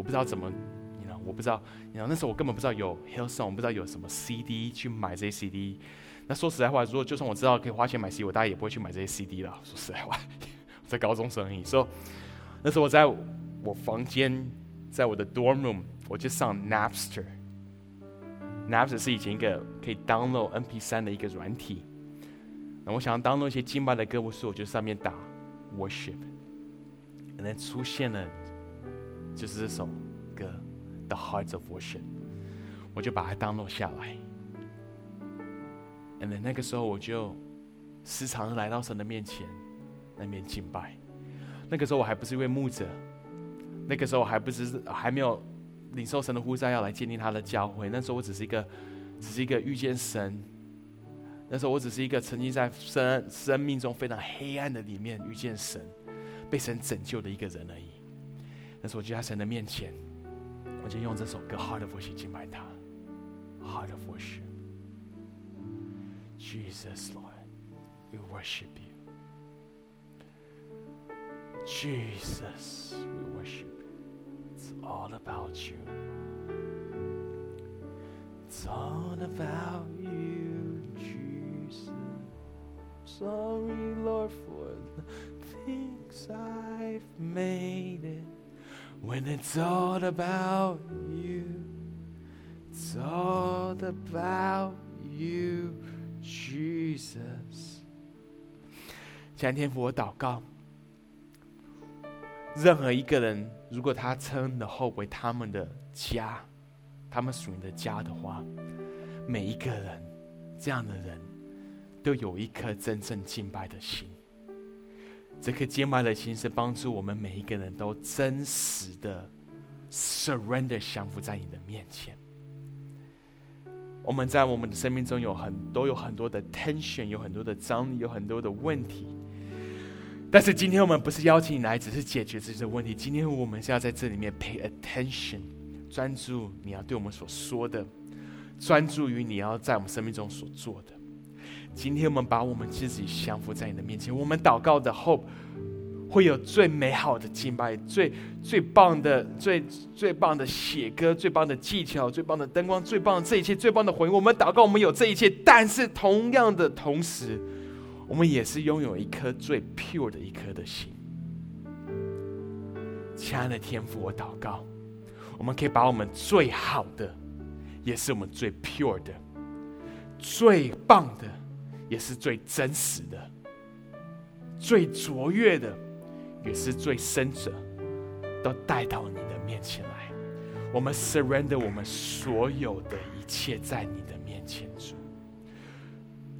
Speaker 1: 我不知道怎么，你知道，我不知道，你知道，那时候我根本不知道有 Hillsong，我不知道有什么 CD 去买这些 CD。那说实在话，如果就算我知道可以花钱买 CD，我大概也不会去买这些 CD 了。说实在话。在高中生而已，所以那时候我在我房间，在我的 dorm room，我就上 Napster。Napster 是以前一个可以 download MP3 的一个软体。那我想要 download 一些敬拜的歌，我说我就上面打 worship，然后出现了就是这首歌 The Hearts of Worship，我就把它当落下来。然后那个时候我就时常来到神的面前，那边敬拜。那个时候我还不是一位牧者，那个时候我还不是还没有领受神的呼召要来建立他的教会。那时候我只是一个，只是一个遇见神。那时候我只是一个曾经在生生命中非常黑暗的里面遇见神，被神拯救的一个人而已。那时候我就在神的面前，我就用这首歌《Heart of Worship》敬拜他，《Heart of Worship》。Jesus Lord, we worship you. Jesus, we worship you. It's all about you. It's all about you, Jesus. Sorry, Lord, for the things I've made it. When it's all about you, it's all about you, Jesus. 前天父，我祷告，任何一个人，如果他称的后为他们的家，他们属于的家的话，每一个人，这样的人，都有一颗真正敬拜的心。这颗敬拜的心是帮助我们每一个人都真实的 surrender 降服在你的面前。我们在我们的生命中有很都有很多的 tension，有很多的张力，有很多的问题。但是今天我们不是邀请你来，只是解决这些问题。今天我们是要在这里面 pay attention，专注你要对我们所说的，专注于你要在我们生命中所做的。今天我们把我们自己降服在你的面前，我们祷告的 hope 会有最美好的敬拜，最最棒的、最最棒的写歌，最棒的技巧，最棒的灯光，最棒的这一切，最棒的回应。我们祷告，我们有这一切，但是同样的同时，我们也是拥有一颗最 pure 的一颗的心。亲爱的天父，我祷告，我们可以把我们最好的，也是我们最 pure 的、最棒的。也是最真实的、最卓越的，也是最深者，都带到你的面前来。我们 surrender 我们所有的一切在你的面前，主。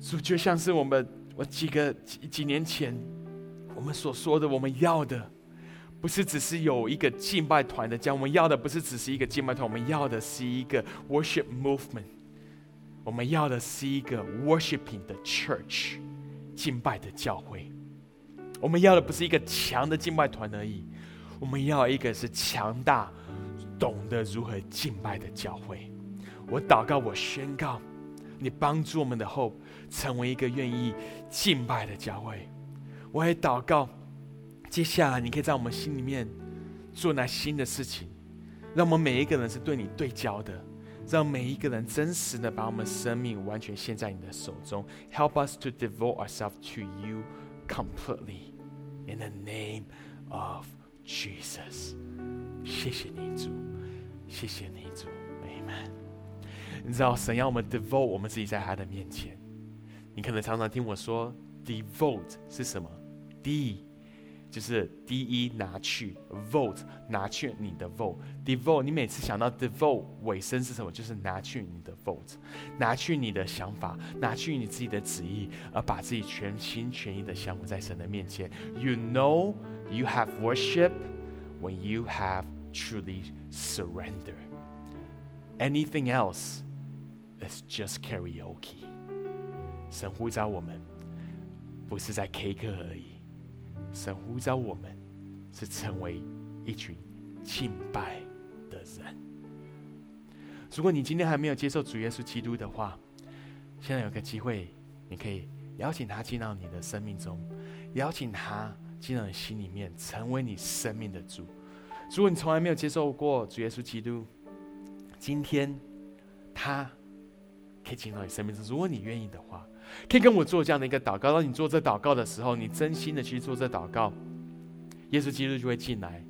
Speaker 1: 主就像是我们我几个几几年前我们所说的，我们要的不是只是有一个敬拜团的家，我们要的不是只是一个敬拜团，我们要的是一个 worship movement。我们要的是一个 worshiping 的 church，敬拜的教会。我们要的不是一个强的敬拜团而已，我们要一个是强大、懂得如何敬拜的教会。我祷告，我宣告，你帮助我们的后成为一个愿意敬拜的教会。我也祷告，接下来你可以在我们心里面做那新的事情，让我们每一个人是对你对焦的。让每一个人真实的把我们生命完全献在你的手中。Help us to devote ourselves to you completely in the name of Jesus。谢谢你主，谢谢你主，Amen。你知道神要我们 devote 我们自己在他的面前。你可能常常听我说 devote 是什么？D 就是第一拿去 vote 拿去你的 vote，devote 你每次想到 devote 尾声是什么？就是拿去你的 vote，拿去你的想法，拿去你自己的旨意，而把自己全心全意的降服在神的面前。You know you have worship when you have truly surrender. Anything else is just karaoke. 神呼召我们，不是在 K 歌而已。 神呼召我们，是成为一群敬拜的人。如果你今天还没有接受主耶稣基督的话，现在有个机会，你可以邀请他进到你的生命中，邀请他进到你心里面，成为你生命的主。如果你从来没有接受过主耶稣基督，今天他可以进到你生命中。如果你愿意的话。可以跟我做这样的一个祷告。当你做这祷告的时候，你真心的去做这祷告，耶稣基督就会进来，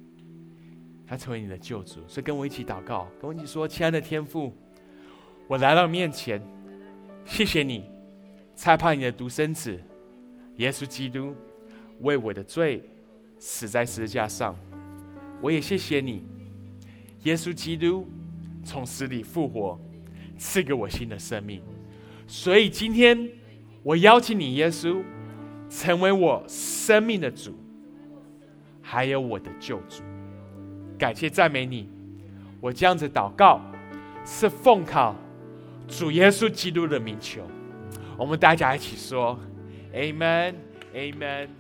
Speaker 1: 他成为你的救主。所以跟我一起祷告，跟我一起说：“亲爱的天父，我来到面前，谢谢你，差派你的独生子耶稣基督为我的罪死在十字架上，我也谢谢你，耶稣基督从死里复活，赐给我新的生命。所以今天我邀请你，耶稣，成为我生命的主，还有我的救主。感谢赞美你，我这样子祷告，是奉靠主耶稣基督的名求。我们大家一起说。Amen. Amen.